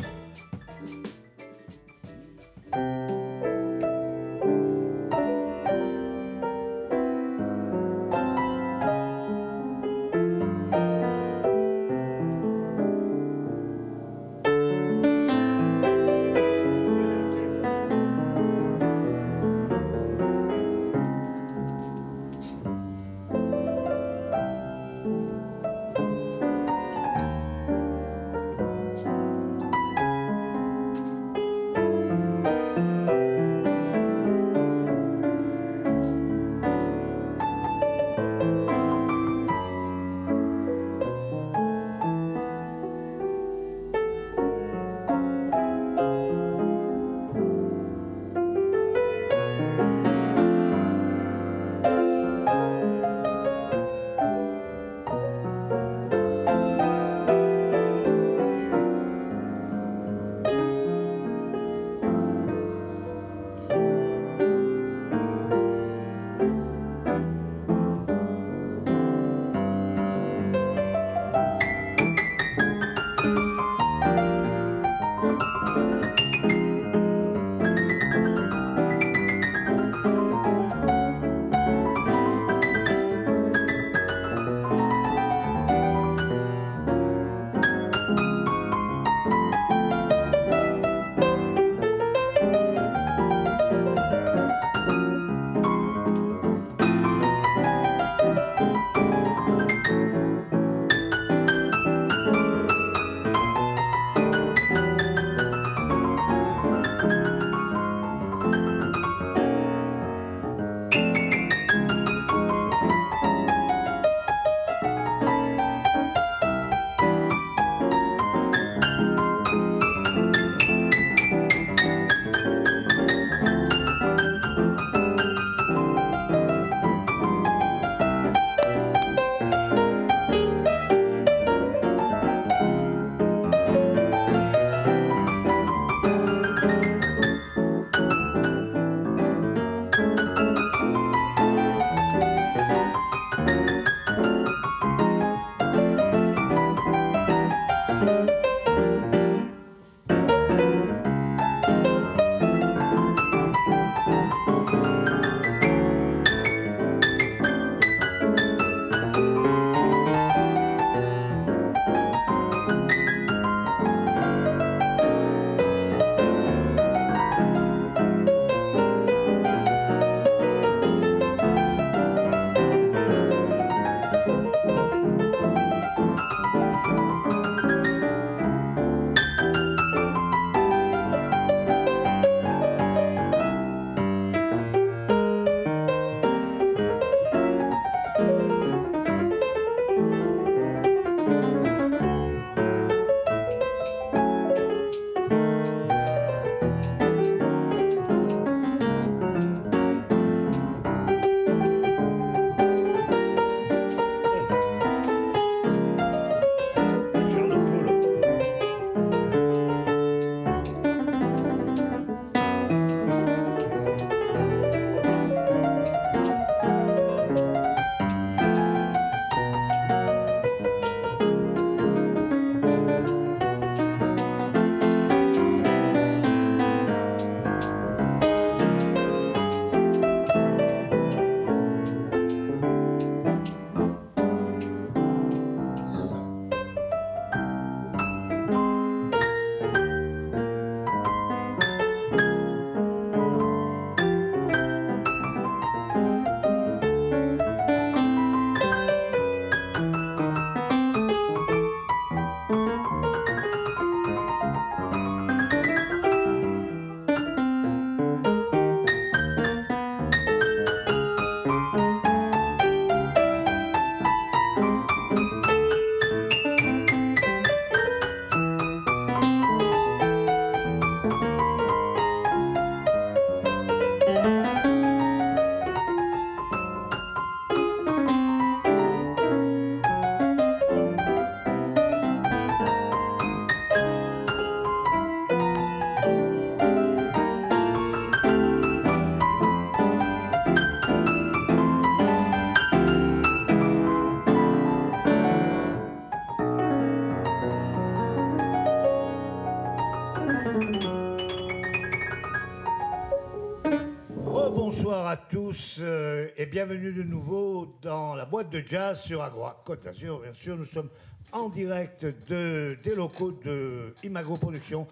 Euh, et bienvenue de nouveau dans la boîte de jazz sur Agora Côte d'Azur. Bien sûr, nous sommes en direct de, des locaux de Imago Productions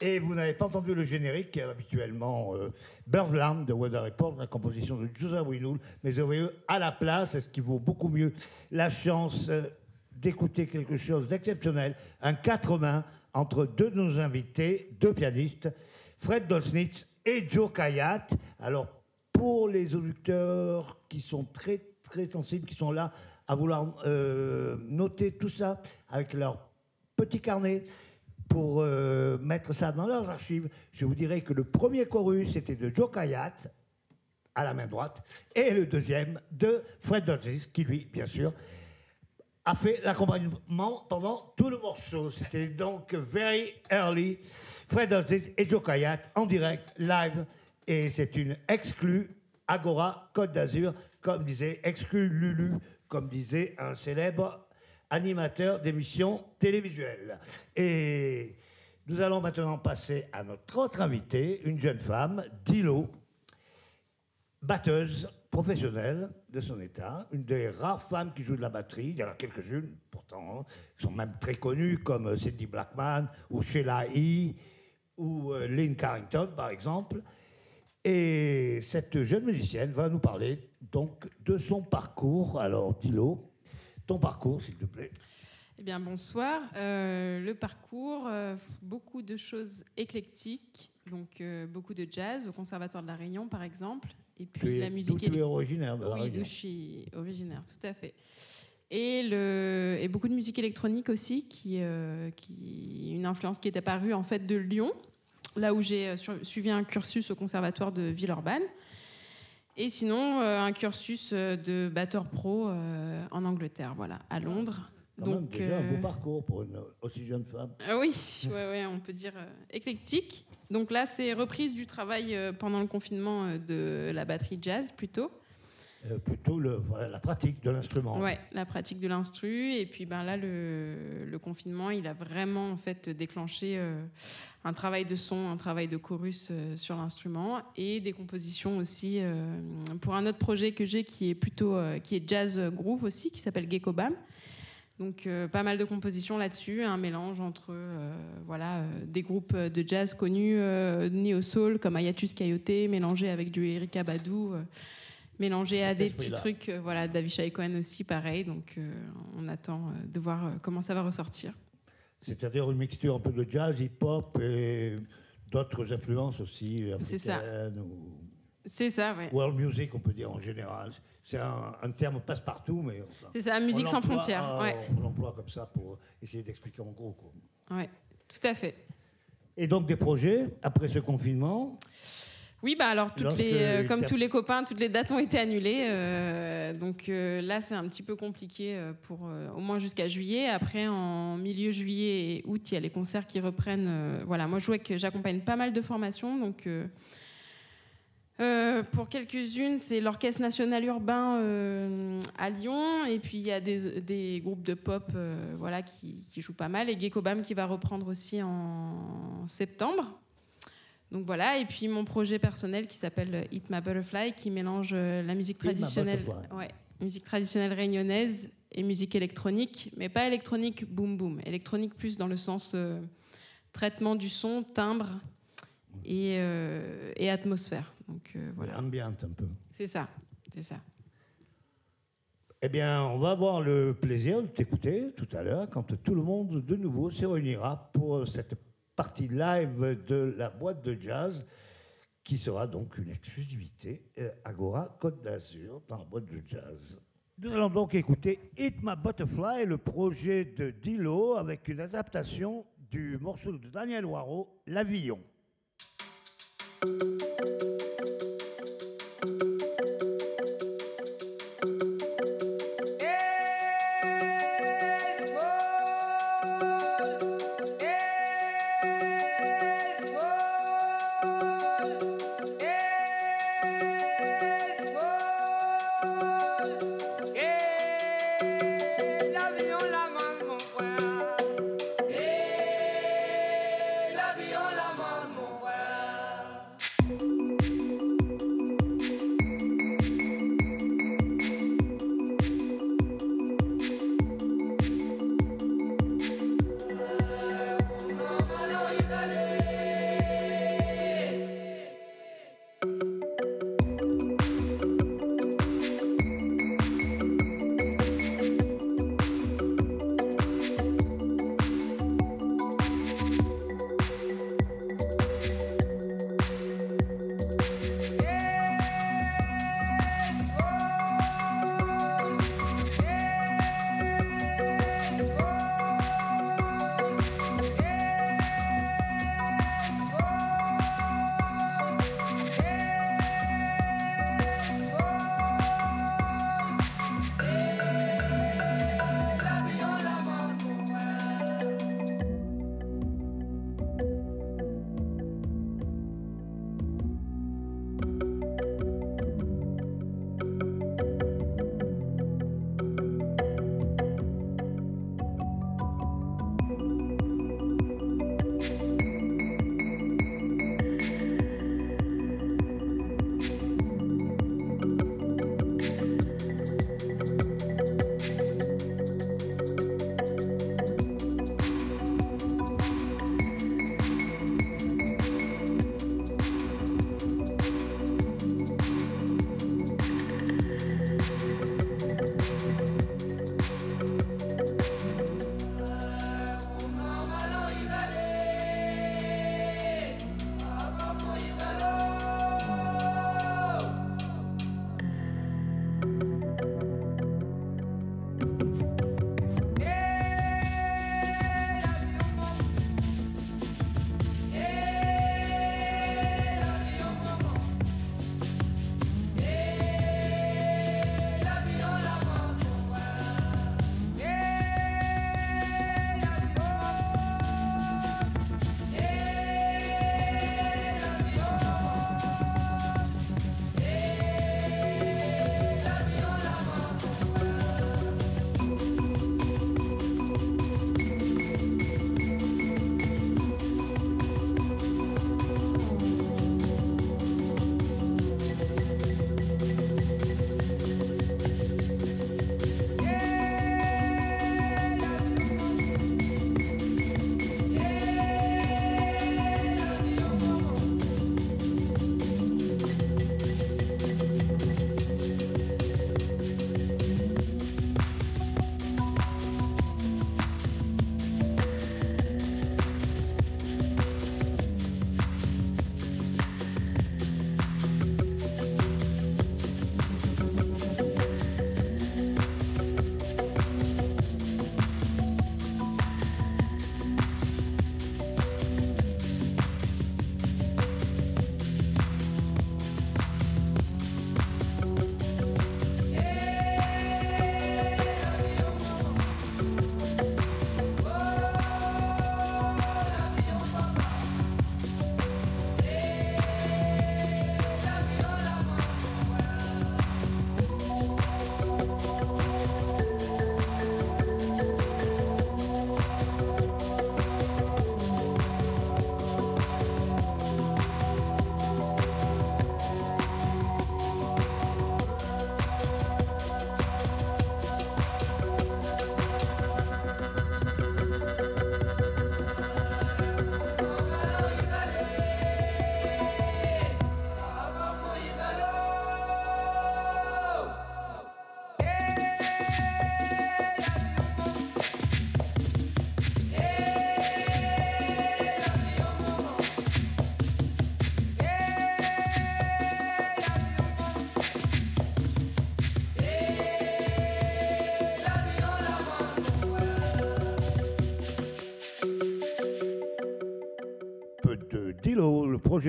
et vous n'avez pas entendu le générique qui est habituellement euh, Birdland de Weather Report, la composition de Joseph Winoul, mais eu à la place, ce qui vaut beaucoup mieux, la chance euh, d'écouter quelque chose d'exceptionnel, un quatre mains entre deux de nos invités, deux pianistes, Fred Dolznitz et Joe Kayat. Alors, pour les auditeurs qui sont très, très sensibles, qui sont là à vouloir euh, noter tout ça avec leur petit carnet pour euh, mettre ça dans leurs archives, je vous dirais que le premier chorus, c'était de Joe Kayat, à la main droite, et le deuxième de Fred Dolznitz, qui lui, bien sûr, a fait l'accompagnement pendant tout le morceau. C'était donc very early. Fred Dolznitz et Joe Kayat en direct, live. Et c'est une exclue Agora Côte d'Azur, comme disait, exclue Lulu, comme disait un célèbre animateur d'émissions télévisuelles. Et nous allons maintenant passer à notre autre invitée, une jeune femme, Dilo, batteuse professionnelle de son état, une des rares femmes qui joue de la batterie. Il y en a quelques-unes, pourtant, hein, qui sont même très connues, comme Cindy Blackman ou Sheila E. ou euh, Lynn Carrington, par exemple. Et cette jeune musicienne va nous parler donc de son parcours. Alors, Dilo, ton parcours, s'il te plaît. Eh bien, bonsoir. Euh, le parcours, euh, beaucoup de choses éclectiques, donc euh, beaucoup de jazz au Conservatoire de la Réunion, par exemple, et puis Tu la musique d'où tu es originaire de la Oui, d'où je suis originaire, tout à fait. Et, le, et beaucoup de musique électronique aussi, qui, qui une influence qui est apparue en fait de Lyon, là où j'ai euh, suivi un cursus au conservatoire de Villeurbanne. Et sinon, euh, un cursus euh, de batteur pro en Angleterre, voilà, à Londres. Quand même, Donc, déjà un beau parcours pour une aussi jeune femme. ah oui, ouais, ouais, on peut dire éclectique. Donc là, c'est reprise du travail pendant le confinement de la batterie jazz plutôt. Euh, plutôt la pratique de l'instrument. Ouais, la pratique de l'instru. Et puis ben là, le, confinement, il a vraiment en fait déclenché euh, un travail de son, un travail de chorus euh, sur l'instrument et des compositions aussi pour un autre projet que j'ai qui est plutôt qui est jazz groove aussi, qui s'appelle Gecko Bam. Donc pas mal de compositions là-dessus, un mélange entre voilà des groupes de jazz connus néo soul comme Ayatus Coyote mélangé avec du Erika Badu, euh, mélangé à des petits trucs euh, voilà d'Avishai Cohen aussi pareil. Donc euh, on attend euh, de voir comment ça va ressortir. C'est-à-dire une mixture un peu de jazz, hip-hop et d'autres influences aussi C'est ça. africaines ou C'est ça, ouais. world music, on peut dire en général. C'est un, un terme passe-partout, mais enfin, C'est ça, musique sans frontières. euh, Ouais, On l'emploie comme ça pour essayer d'expliquer en gros. quoi. ouais, tout à fait. Et donc des projets après ce confinement? Oui, bah alors toutes les, euh, il comme tous les copains, toutes les dates ont été annulées. euh, donc euh, là, c'est un petit peu compliqué pour au moins jusqu'à juillet. Après, en milieu juillet et août, il y a les concerts qui reprennent. voilà, moi, je vois que j'accompagne pas mal de formations, donc. euh, pour quelques-unes, c'est l'Orchestre national urbain euh, à Lyon, et puis il y a des, des groupes de pop euh, voilà, qui, qui jouent pas mal, et Gecko Bam qui va reprendre aussi en septembre. Donc voilà, et puis mon projet personnel qui s'appelle Eat My Butterfly, qui mélange euh, la musique traditionnelle, ouais, musique traditionnelle réunionnaise et musique électronique, mais pas électronique boom boom, électronique plus dans le sens euh, traitement du son, timbre et, euh, et atmosphère. Donc euh, voilà, Ambiante un peu. c'est ça, c'est ça. Eh bien, on va avoir le plaisir de t'écouter tout à l'heure quand tout le monde de nouveau se réunira pour cette partie live de la boîte de jazz qui sera donc une exclusivité euh, Agora Côte d'Azur dans la boîte de jazz. Nous allons donc écouter Hit My Butterfly, le projet de Dilo avec une adaptation du morceau de Daniel Waro, L'Avillon.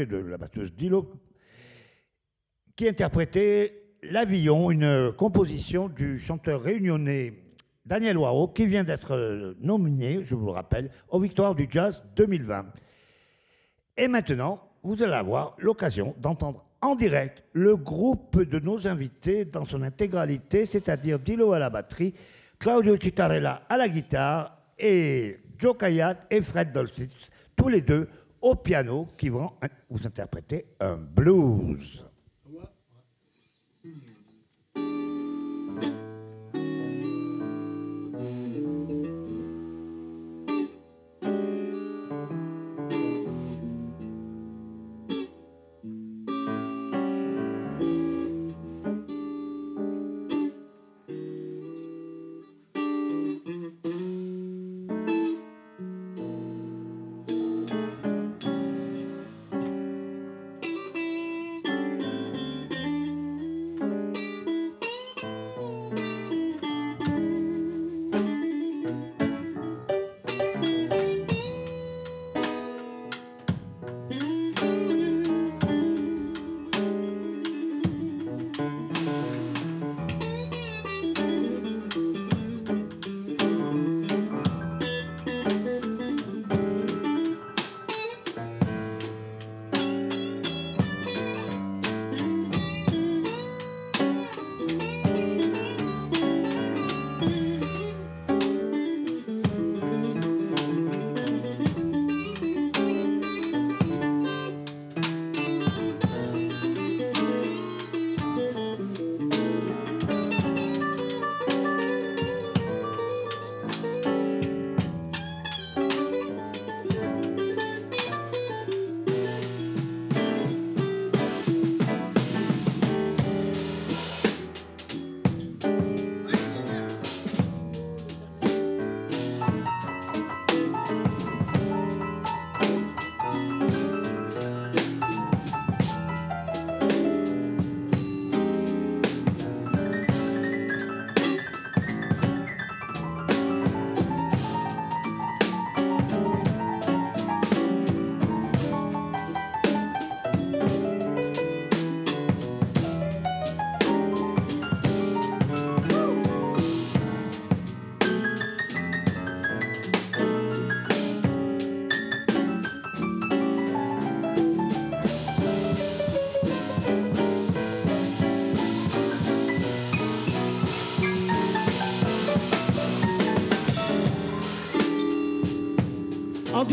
De la batteuse Dilo, qui interprétait L'Avillon, une composition du chanteur réunionnais Daniel Waro, qui vient d'être euh, nominé, je vous le rappelle, aux Victoires du Jazz 2020. Et maintenant, vous allez avoir l'occasion d'entendre en direct le groupe de nos invités dans son intégralité, c'est-à-dire Dilo à la batterie, Claudio Citarella à la guitare et Joe Kayat et Fred Dolcitz, tous les deux au piano, qui vont vous interpréter un blues.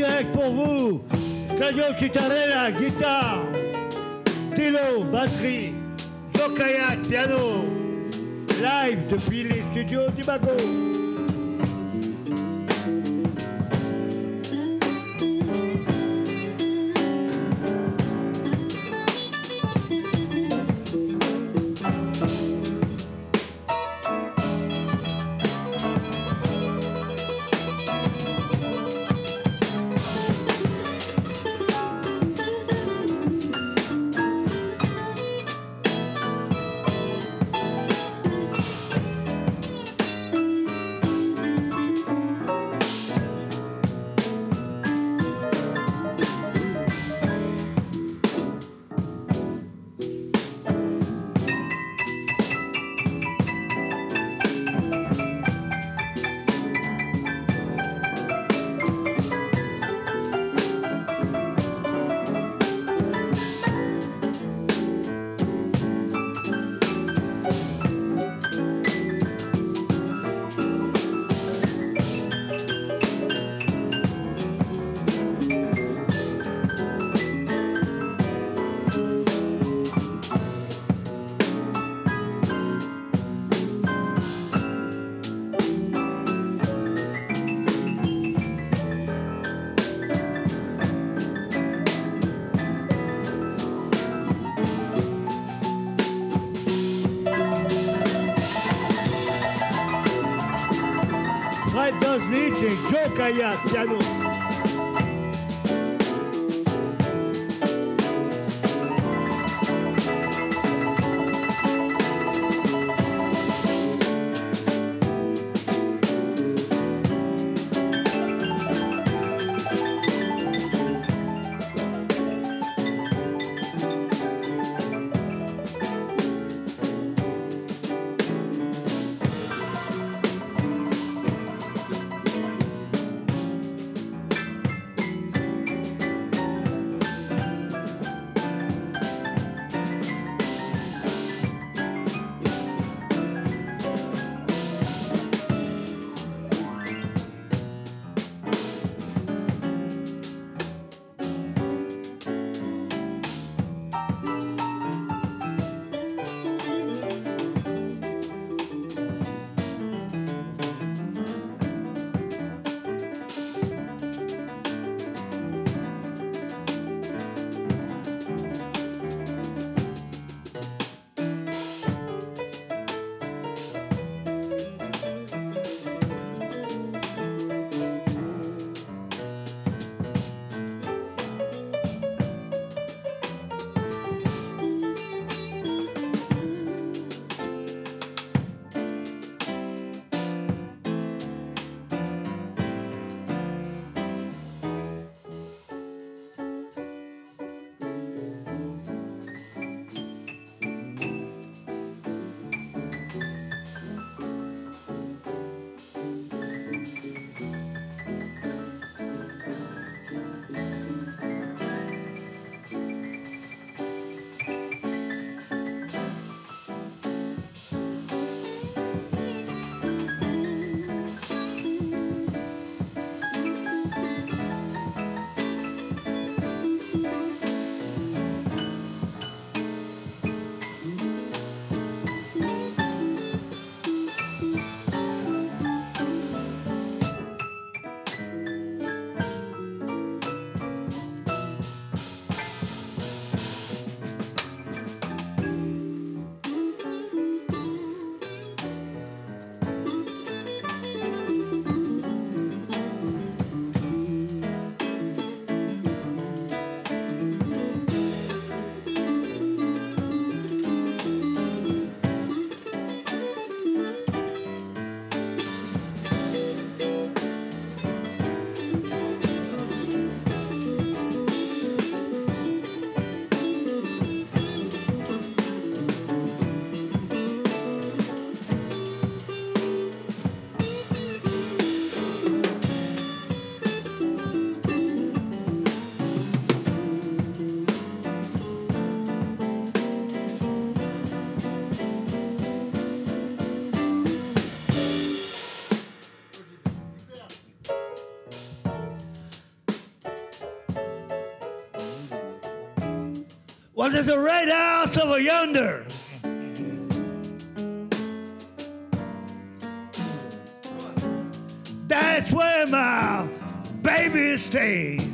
Direct pour vous, Claudio Citarella, guitare, Tilo, batterie, Joe Kayak, piano, live depuis les studios d'Imago. Fred Dosnitz et Joe Kayak, piano. a red house over yonder? That's where my baby stays.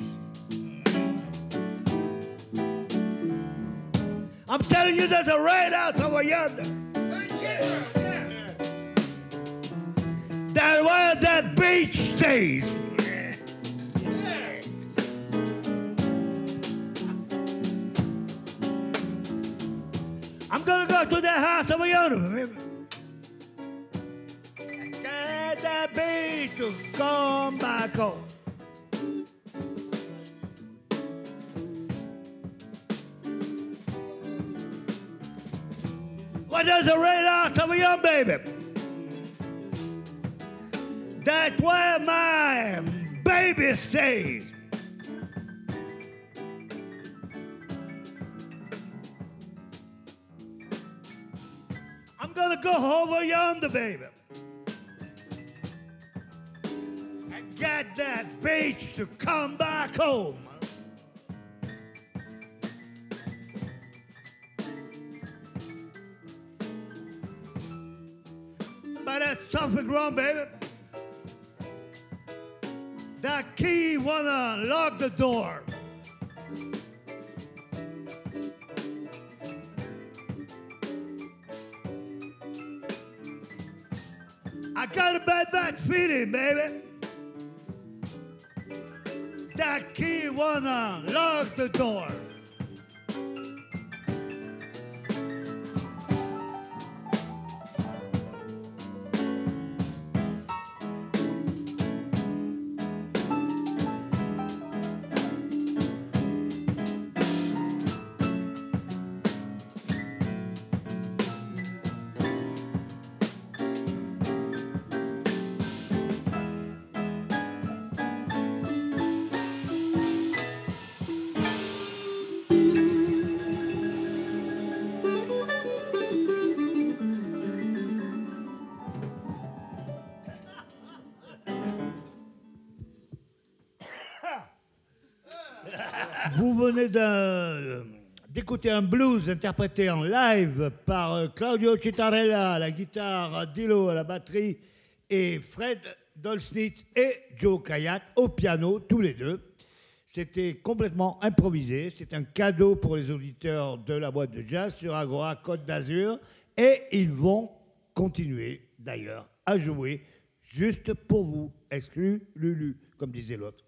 The door. I got a bad back feeling, baby. That key wanna lock the door. Vous venez d'un- d'écouter un blues interprété en live par euh, Claudio Citarella à la guitare, Dilo à la batterie et Fred Dolsnitz et Joe Kayat au piano, tous les deux. C'était complètement improvisé. C'est un cadeau pour les auditeurs de la boîte de jazz sur Agora Côte d'Azur. Et ils vont continuer, d'ailleurs, à jouer juste pour vous, exclu Lulu, comme disait l'autre.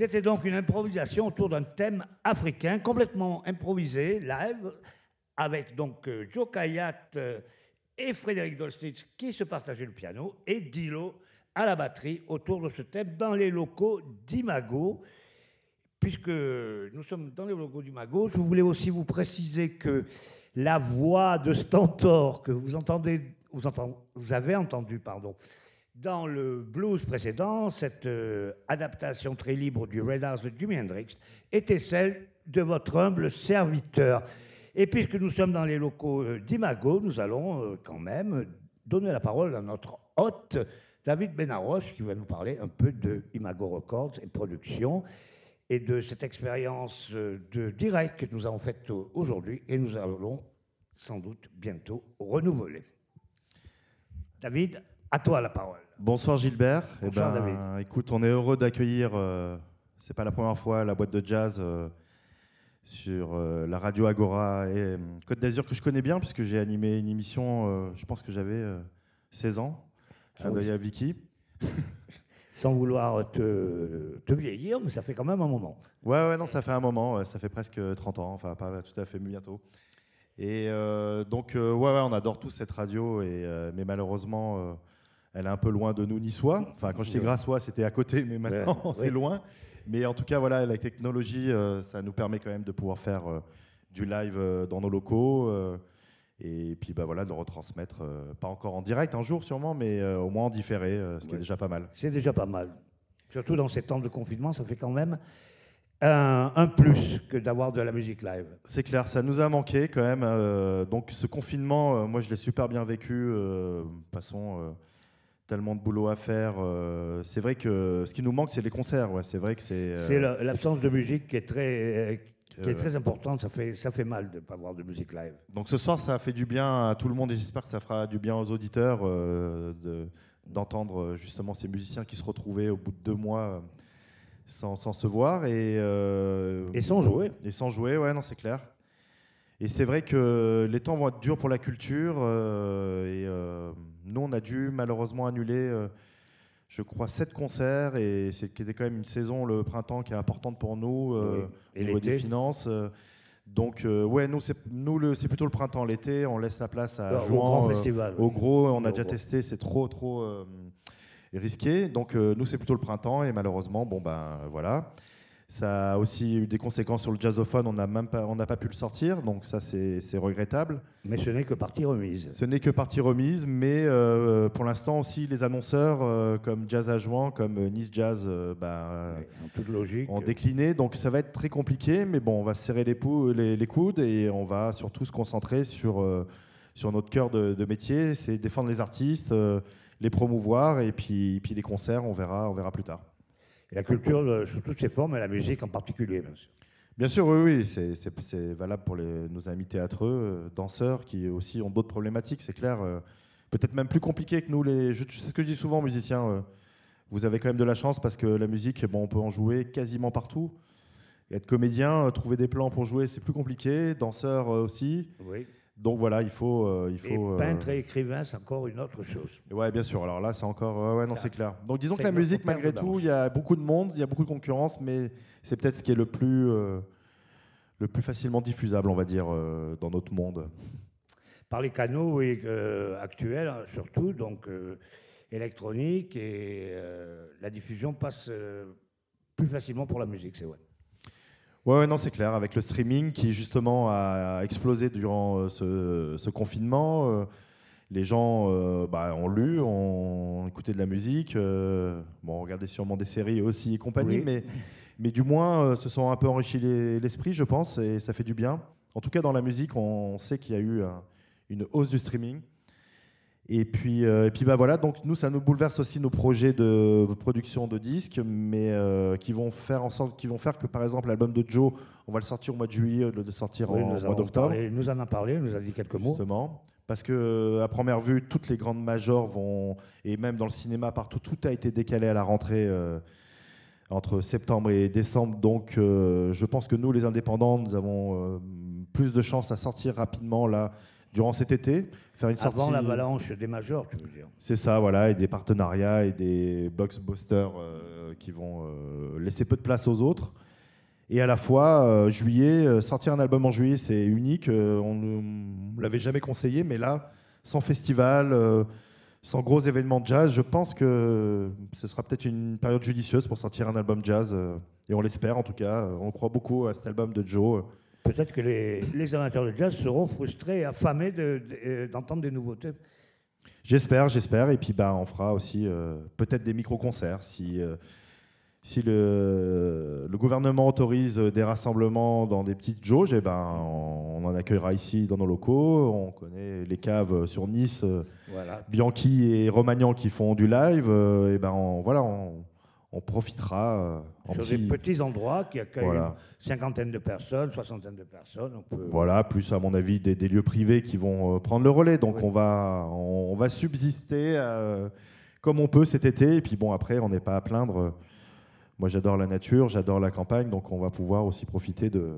C'était donc une improvisation autour d'un thème africain, complètement improvisé, live, avec donc euh, Joe Kayat euh, et Frédéric Dolstitz qui se partageaient le piano, et Dilo à la batterie autour de ce thème dans les locaux d'Imago. Puisque nous sommes dans les locaux d'Imago, je voulais aussi vous préciser que la voix de Stentor que vous vous, avez entendu, pardon, dans le blues précédent, cette euh, adaptation très libre du Red House de Jimi Hendrix était celle de votre humble serviteur. Et puisque nous sommes dans les locaux euh, d'Imago, nous allons euh, quand même donner la parole à notre hôte, David Benaroche, qui va nous parler un peu de Imago Records et production et de cette expérience de direct que nous avons faite aujourd'hui et nous allons sans doute bientôt renouveler. David, à toi la parole. Bonsoir Gilbert. Bonsoir eh ben, David. Écoute, on est heureux d'accueillir, euh, c'est pas la première fois, la boîte de jazz euh, sur euh, la radio Agora et euh, Côte d'Azur que je connais bien puisque j'ai animé une émission, je pense que j'avais euh, 16 ans. Ah Clin oui. à Vicky. Sans vouloir te, te vieillir, mais ça fait quand même un moment. Ouais, ouais, non, ça fait un moment, ouais, ça fait presque 30 ans, enfin pas tout à fait, mais bientôt. Et euh, donc, euh, ouais, ouais, on adore tous cette radio, et, euh, mais malheureusement, elle est un peu loin de nous niçois. Enfin, quand j'étais grassois, c'était à côté, mais maintenant, Ouais, c'est loin. Mais en tout cas, voilà, la technologie, euh, ça nous permet quand même de pouvoir faire euh, du live euh, dans nos locaux. et puis, bah voilà, de le retransmettre, pas encore en direct un jour sûrement, mais au moins en différé, ce qui est déjà pas mal. C'est déjà pas mal. Surtout dans ces temps de confinement, ça fait quand même un, un plus que d'avoir de la musique live. C'est clair, ça nous a manqué quand même. donc ce confinement, moi je l'ai super bien vécu. passons tellement de boulot à faire. euh, c'est vrai que ce qui nous manque, c'est les concerts. Ouais, c'est vrai que c'est. euh, C'est l'absence de musique qui est très, qui est euh, très importante. Ça fait, ça fait mal de ne pas avoir de musique live. Donc ce soir, ça a fait du bien à tout le monde et j'espère que ça fera du bien aux auditeurs de- d'entendre justement ces musiciens qui se retrouvaient au bout de deux mois sans, sans se voir et, Et sans jouer. Et sans jouer, ouais, non, c'est clair. Et c'est vrai que les temps vont être durs pour la culture. et nous, on a dû malheureusement annuler, euh, je crois, sept concerts. Et c'est qui était quand même une saison, le printemps, qui est importante pour nous euh, Oui. Et au niveau des finances. euh. donc, euh, ouais, nous, c'est nous, le- c'est plutôt le printemps. L'été, on laisse la place à Alors, au Jouan, grand euh, festival. au gros, on a déjà gros. testé, c'est trop, trop euh, risqué. Donc, nous, c'est plutôt le printemps. Et malheureusement, bon, ben voilà. Ça a aussi eu des conséquences sur le jazzophone. On n'a même pas, on n'a pas pu le sortir. Donc, ça, c'est c'est regrettable. Mais ce n'est que partie remise. Ce n'est que partie remise. Mais euh, pour l'instant aussi, les annonceurs euh, comme Jazz à Jouan, comme euh, Nice Jazz, euh, euh, Oui, en toute logique. ont décliné. Donc, ça va être très compliqué. Mais bon, on va se serrer les, pou- les, les coudes et on va surtout se concentrer sur, euh, sur notre cœur de, de métier. C'est défendre les artistes, euh, les promouvoir. Et puis, puis les concerts, on verra, on verra plus tard. Et la culture euh, sous toutes ses formes et la musique en particulier, bien sûr. Bien sûr, oui, oui, c'est- valable pour les- nos amis théâtreux, euh, danseurs, qui aussi ont d'autres problématiques, c'est clair. euh, Peut-être même plus compliqué que nous, les. je- C'est ce que je dis souvent aux musiciens. vous avez quand même de la chance parce que la musique, bon, on peut en jouer quasiment partout. Et être comédien, trouver des plans pour jouer, c'est plus compliqué. Danseur aussi. Oui. Donc voilà, il faut. euh, il faut euh, peintre et écrivain, c'est encore une autre chose. Ouais, bien sûr. Alors là, c'est encore. ouais, non, c'est clair. Donc disons que la musique, malgré tout, il y a beaucoup de monde, il y a beaucoup de concurrence, mais c'est peut-être ce qui est le plus, euh, le plus facilement diffusable, on va dire, euh, dans notre monde. Par les canaux oui, actuels, hein, surtout, donc électronique, et la diffusion passe plus facilement pour la musique, c'est vrai. Ouais, ouais, non, c'est clair. Avec le streaming qui justement a explosé durant euh, ce, ce confinement, euh, les gens euh, bah, ont lu, ont écouté de la musique, euh, bon, regardé sûrement des séries aussi et compagnie, Oui. mais, mais du moins euh, se sont un peu enrichis les- l'esprit, je pense, et ça fait du bien. En tout cas, dans la musique, on sait qu'il y a eu un- une hausse du streaming. Et puis, euh, et puis bah voilà, donc nous, ça nous bouleverse aussi nos projets de production de disques, mais euh, qui vont faire en sorte, qui vont faire que par exemple l'album de Joe, on va le sortir au mois de juillet, au lieu de sortir Oui, en nous, mois d'octobre, il nous en a parlé, il nous a dit quelques mots. justement, parce que euh, à première vue, toutes les grandes majors vont, et même dans le cinéma partout, tout a été décalé à la rentrée. euh, entre septembre et décembre, donc je pense que nous, les indépendants, nous avons plus de chances à sortir rapidement là durant cet été. Faire une Avant sortie- l'avalanche des majors, tu veux dire. C'est ça, voilà, et des partenariats et des blockbusters euh, qui vont euh, laisser peu de place aux autres. Et à la fois, euh, juillet, sortir un album en juillet, c'est unique. on ne l'avait jamais conseillé, mais là, sans festival, sans gros événements de jazz, je pense que ce sera peut-être une période judicieuse pour sortir un album jazz. et on l'espère en tout cas. On croit beaucoup à cet album de Joe. Peut-être que les, les amateurs de jazz seront frustrés et affamés de- de- euh, d'entendre des nouveautés. J'espère, j'espère. Et puis, ben, on fera aussi euh, peut-être des micro-concerts si, euh, si le, le gouvernement autorise des rassemblements dans des petites jauges. Et ben, on, on en accueillera ici dans nos locaux. On connaît les caves sur Nice, Voilà. Bianchi et Romagnan qui font du live. et ben, on, voilà, on, on profitera euh, en Sur petit- des petits endroits qui accueillent Voilà. une cinquantaine de personnes, soixantaine de personnes. On peut... Voilà, plus à mon avis des, des lieux privés qui vont euh, prendre le relais. Donc Oui. on, va, on, on va subsister euh, comme on peut cet été. Et puis bon, après, on n'est pas à plaindre. Moi, j'adore la nature, j'adore la campagne. Donc on va pouvoir aussi profiter de,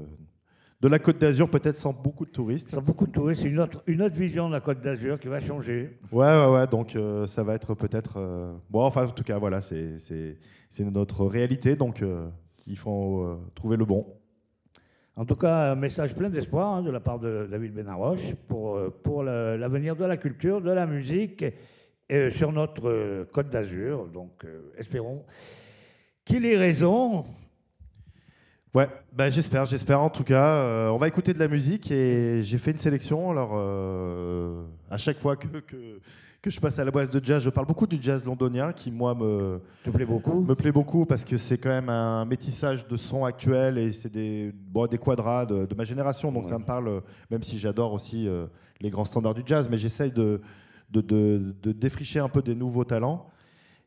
de la Côte d'Azur, peut-être sans beaucoup de touristes. Sans beaucoup de touristes, c'est une autre, une autre vision de la Côte d'Azur qui va changer. Ouais, ouais, ouais. Donc euh, ça va être peut-être. euh, Bon, enfin, en tout cas, voilà, c'est c'est- notre réalité. Donc euh, il faut euh, trouver le bon. En tout cas, un message plein d'espoir hein, de la part de David Benaroche pour, euh, pour l'avenir de la culture, de la musique euh, sur notre Côte d'Azur. Donc, euh, espérons qu'il ait raison. Ouais, bah, j'espère, j'espère en tout cas. Euh, on va écouter de la musique et j'ai fait une sélection. Alors, euh, à chaque fois que, que, que je passe à la boîte de jazz, je parle beaucoup du jazz londonien qui, moi, me, te plaît beaucoup me plaît beaucoup parce que c'est quand même un métissage de sons actuels et c'est des, bon, des quadras de, de ma génération. Donc, Ouais. ça me parle, même si j'adore aussi euh, les grands standards du jazz, mais j'essaye de, de, de- de défricher un peu des nouveaux talents.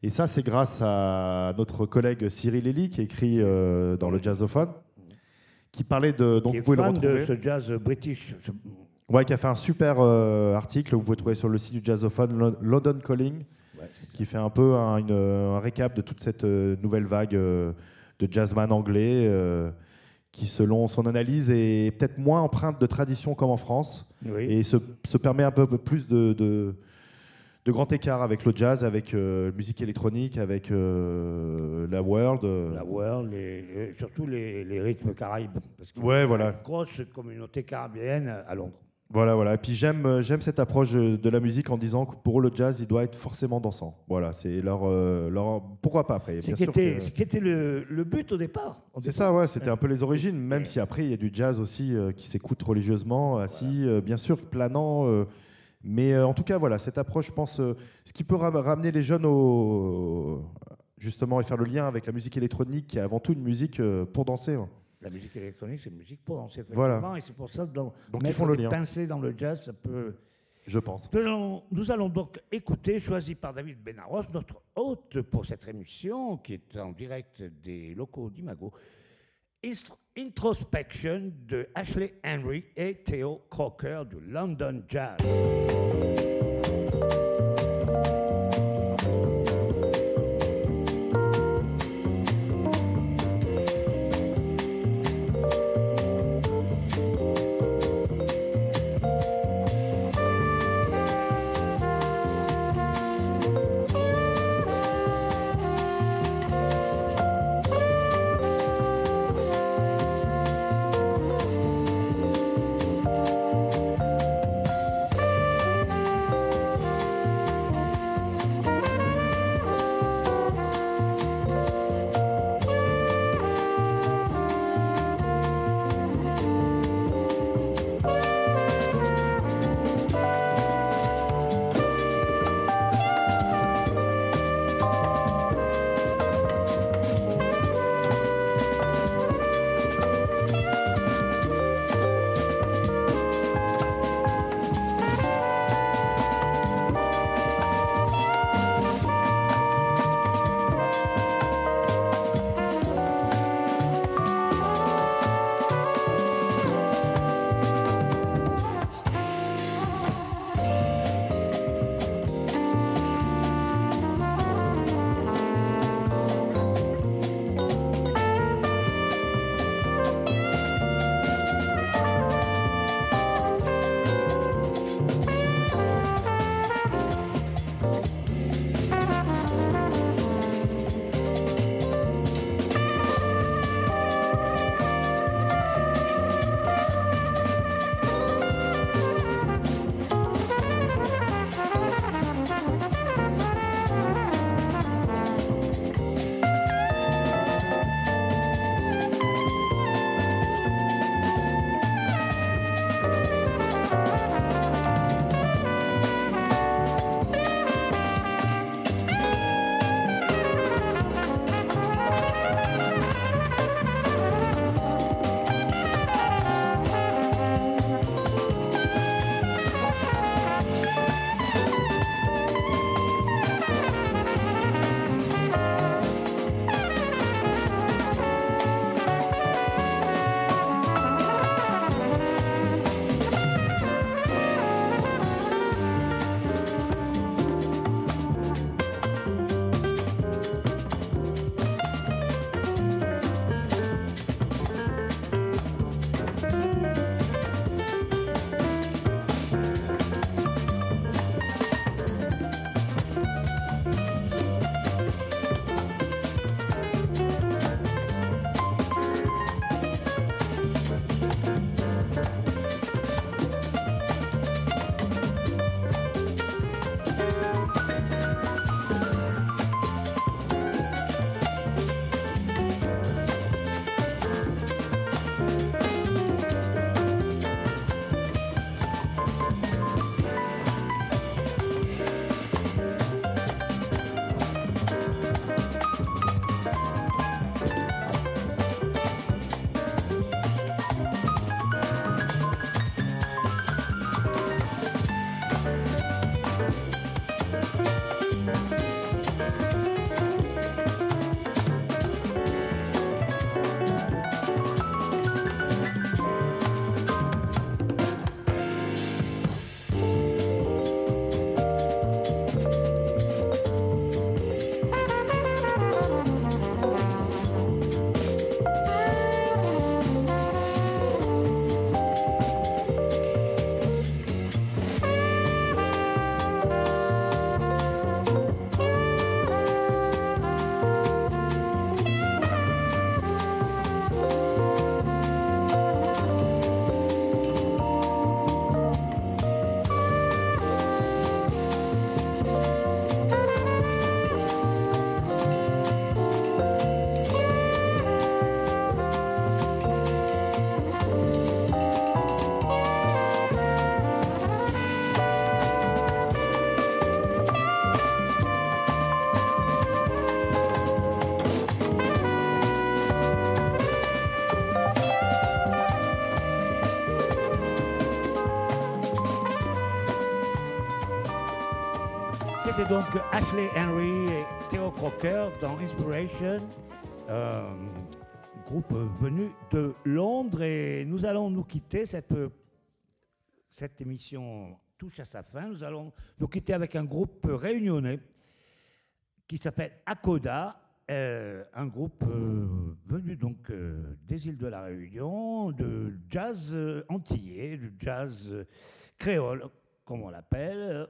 Et ça, c'est grâce à notre collègue Cyril Elie qui écrit euh, dans le Jazzophone, qui parlait de. Donc qui est vous pouvez le fan de retrouver. ce jazz british. Ce- Ouais, qui a fait un super euh, article, vous pouvez trouver sur le site du Jazzophone, Lo- London Calling, Ouais, qui fait un peu un, une- un récap de toute cette euh, nouvelle vague euh, de jazzman anglais, euh, qui, selon son analyse, est peut-être moins empreinte de tradition comme en France, Oui. et se, se permet un peu plus de, de, de grand écart avec le jazz, avec euh, musique électronique, avec la world. la world, les- les- surtout les, les rythmes caraïbes. Parce qu'il y a Ouais, une grosse communauté caribéenne à Londres. Voilà, voilà. Et puis j'aime, euh, j'aime cette approche euh, de la musique en disant que pour eux, le jazz, il doit être forcément dansant. Voilà, c'est leur, euh, leur. Pourquoi pas après Ce bien qui était, que- était le, le but au départ. C'est ça, ouais. C'était un peu les origines. Même si après, il y a du jazz aussi euh, qui s'écoute religieusement, assis, euh, bien sûr, planant. euh, mais en tout cas, voilà, cette approche, je pense, ce qui peut ram- ramener les jeunes au justement et faire le lien avec la musique électronique, qui est avant tout une musique pour danser. hein. La musique électronique, c'est une musique pour danser, Voilà. Et c'est pour ça que dans, Donc, ils font le lien. pincées dans le jazz, ça peut... Je pense. Nous allons, nous allons donc écouter, choisi par David Benaroche, notre hôte pour cette émission, qui est en direct des locaux d'Imago, Introspection de Ashley Henry et Theo Crocker du London Jazz. C'était donc Ashley Henry et Theo Crocker dans Inspiration, euh, groupe venu de Londres. Et nous allons nous quitter. Cette, émission touche à sa fin. Nous allons nous quitter avec un groupe réunionnais qui s'appelle Akoda. Euh, un groupe euh, venu donc des îles de la Réunion, de jazz antillais, de jazz créole, comme on l'appelle.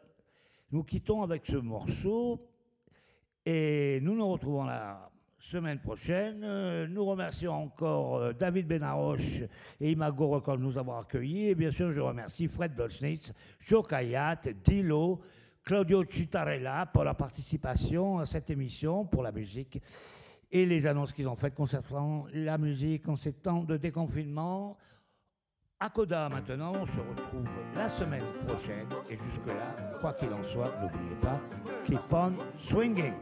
Nous quittons avec ce morceau et nous nous retrouvons la semaine prochaine. Euh, Nous remercions encore euh, David Benaroche et Imago Record de nous avoir accueillis. Et bien sûr, je remercie Fred Dolznitz, Joe Kayat, Dilo, Claudio Citarella pour la participation à cette émission, pour la musique et les annonces qu'ils ont faites concernant la musique en ces temps de déconfinement. À maintenant, on se retrouve la semaine prochaine. Et jusque-là, quoi qu'il en soit, n'oubliez pas, keep on swinging.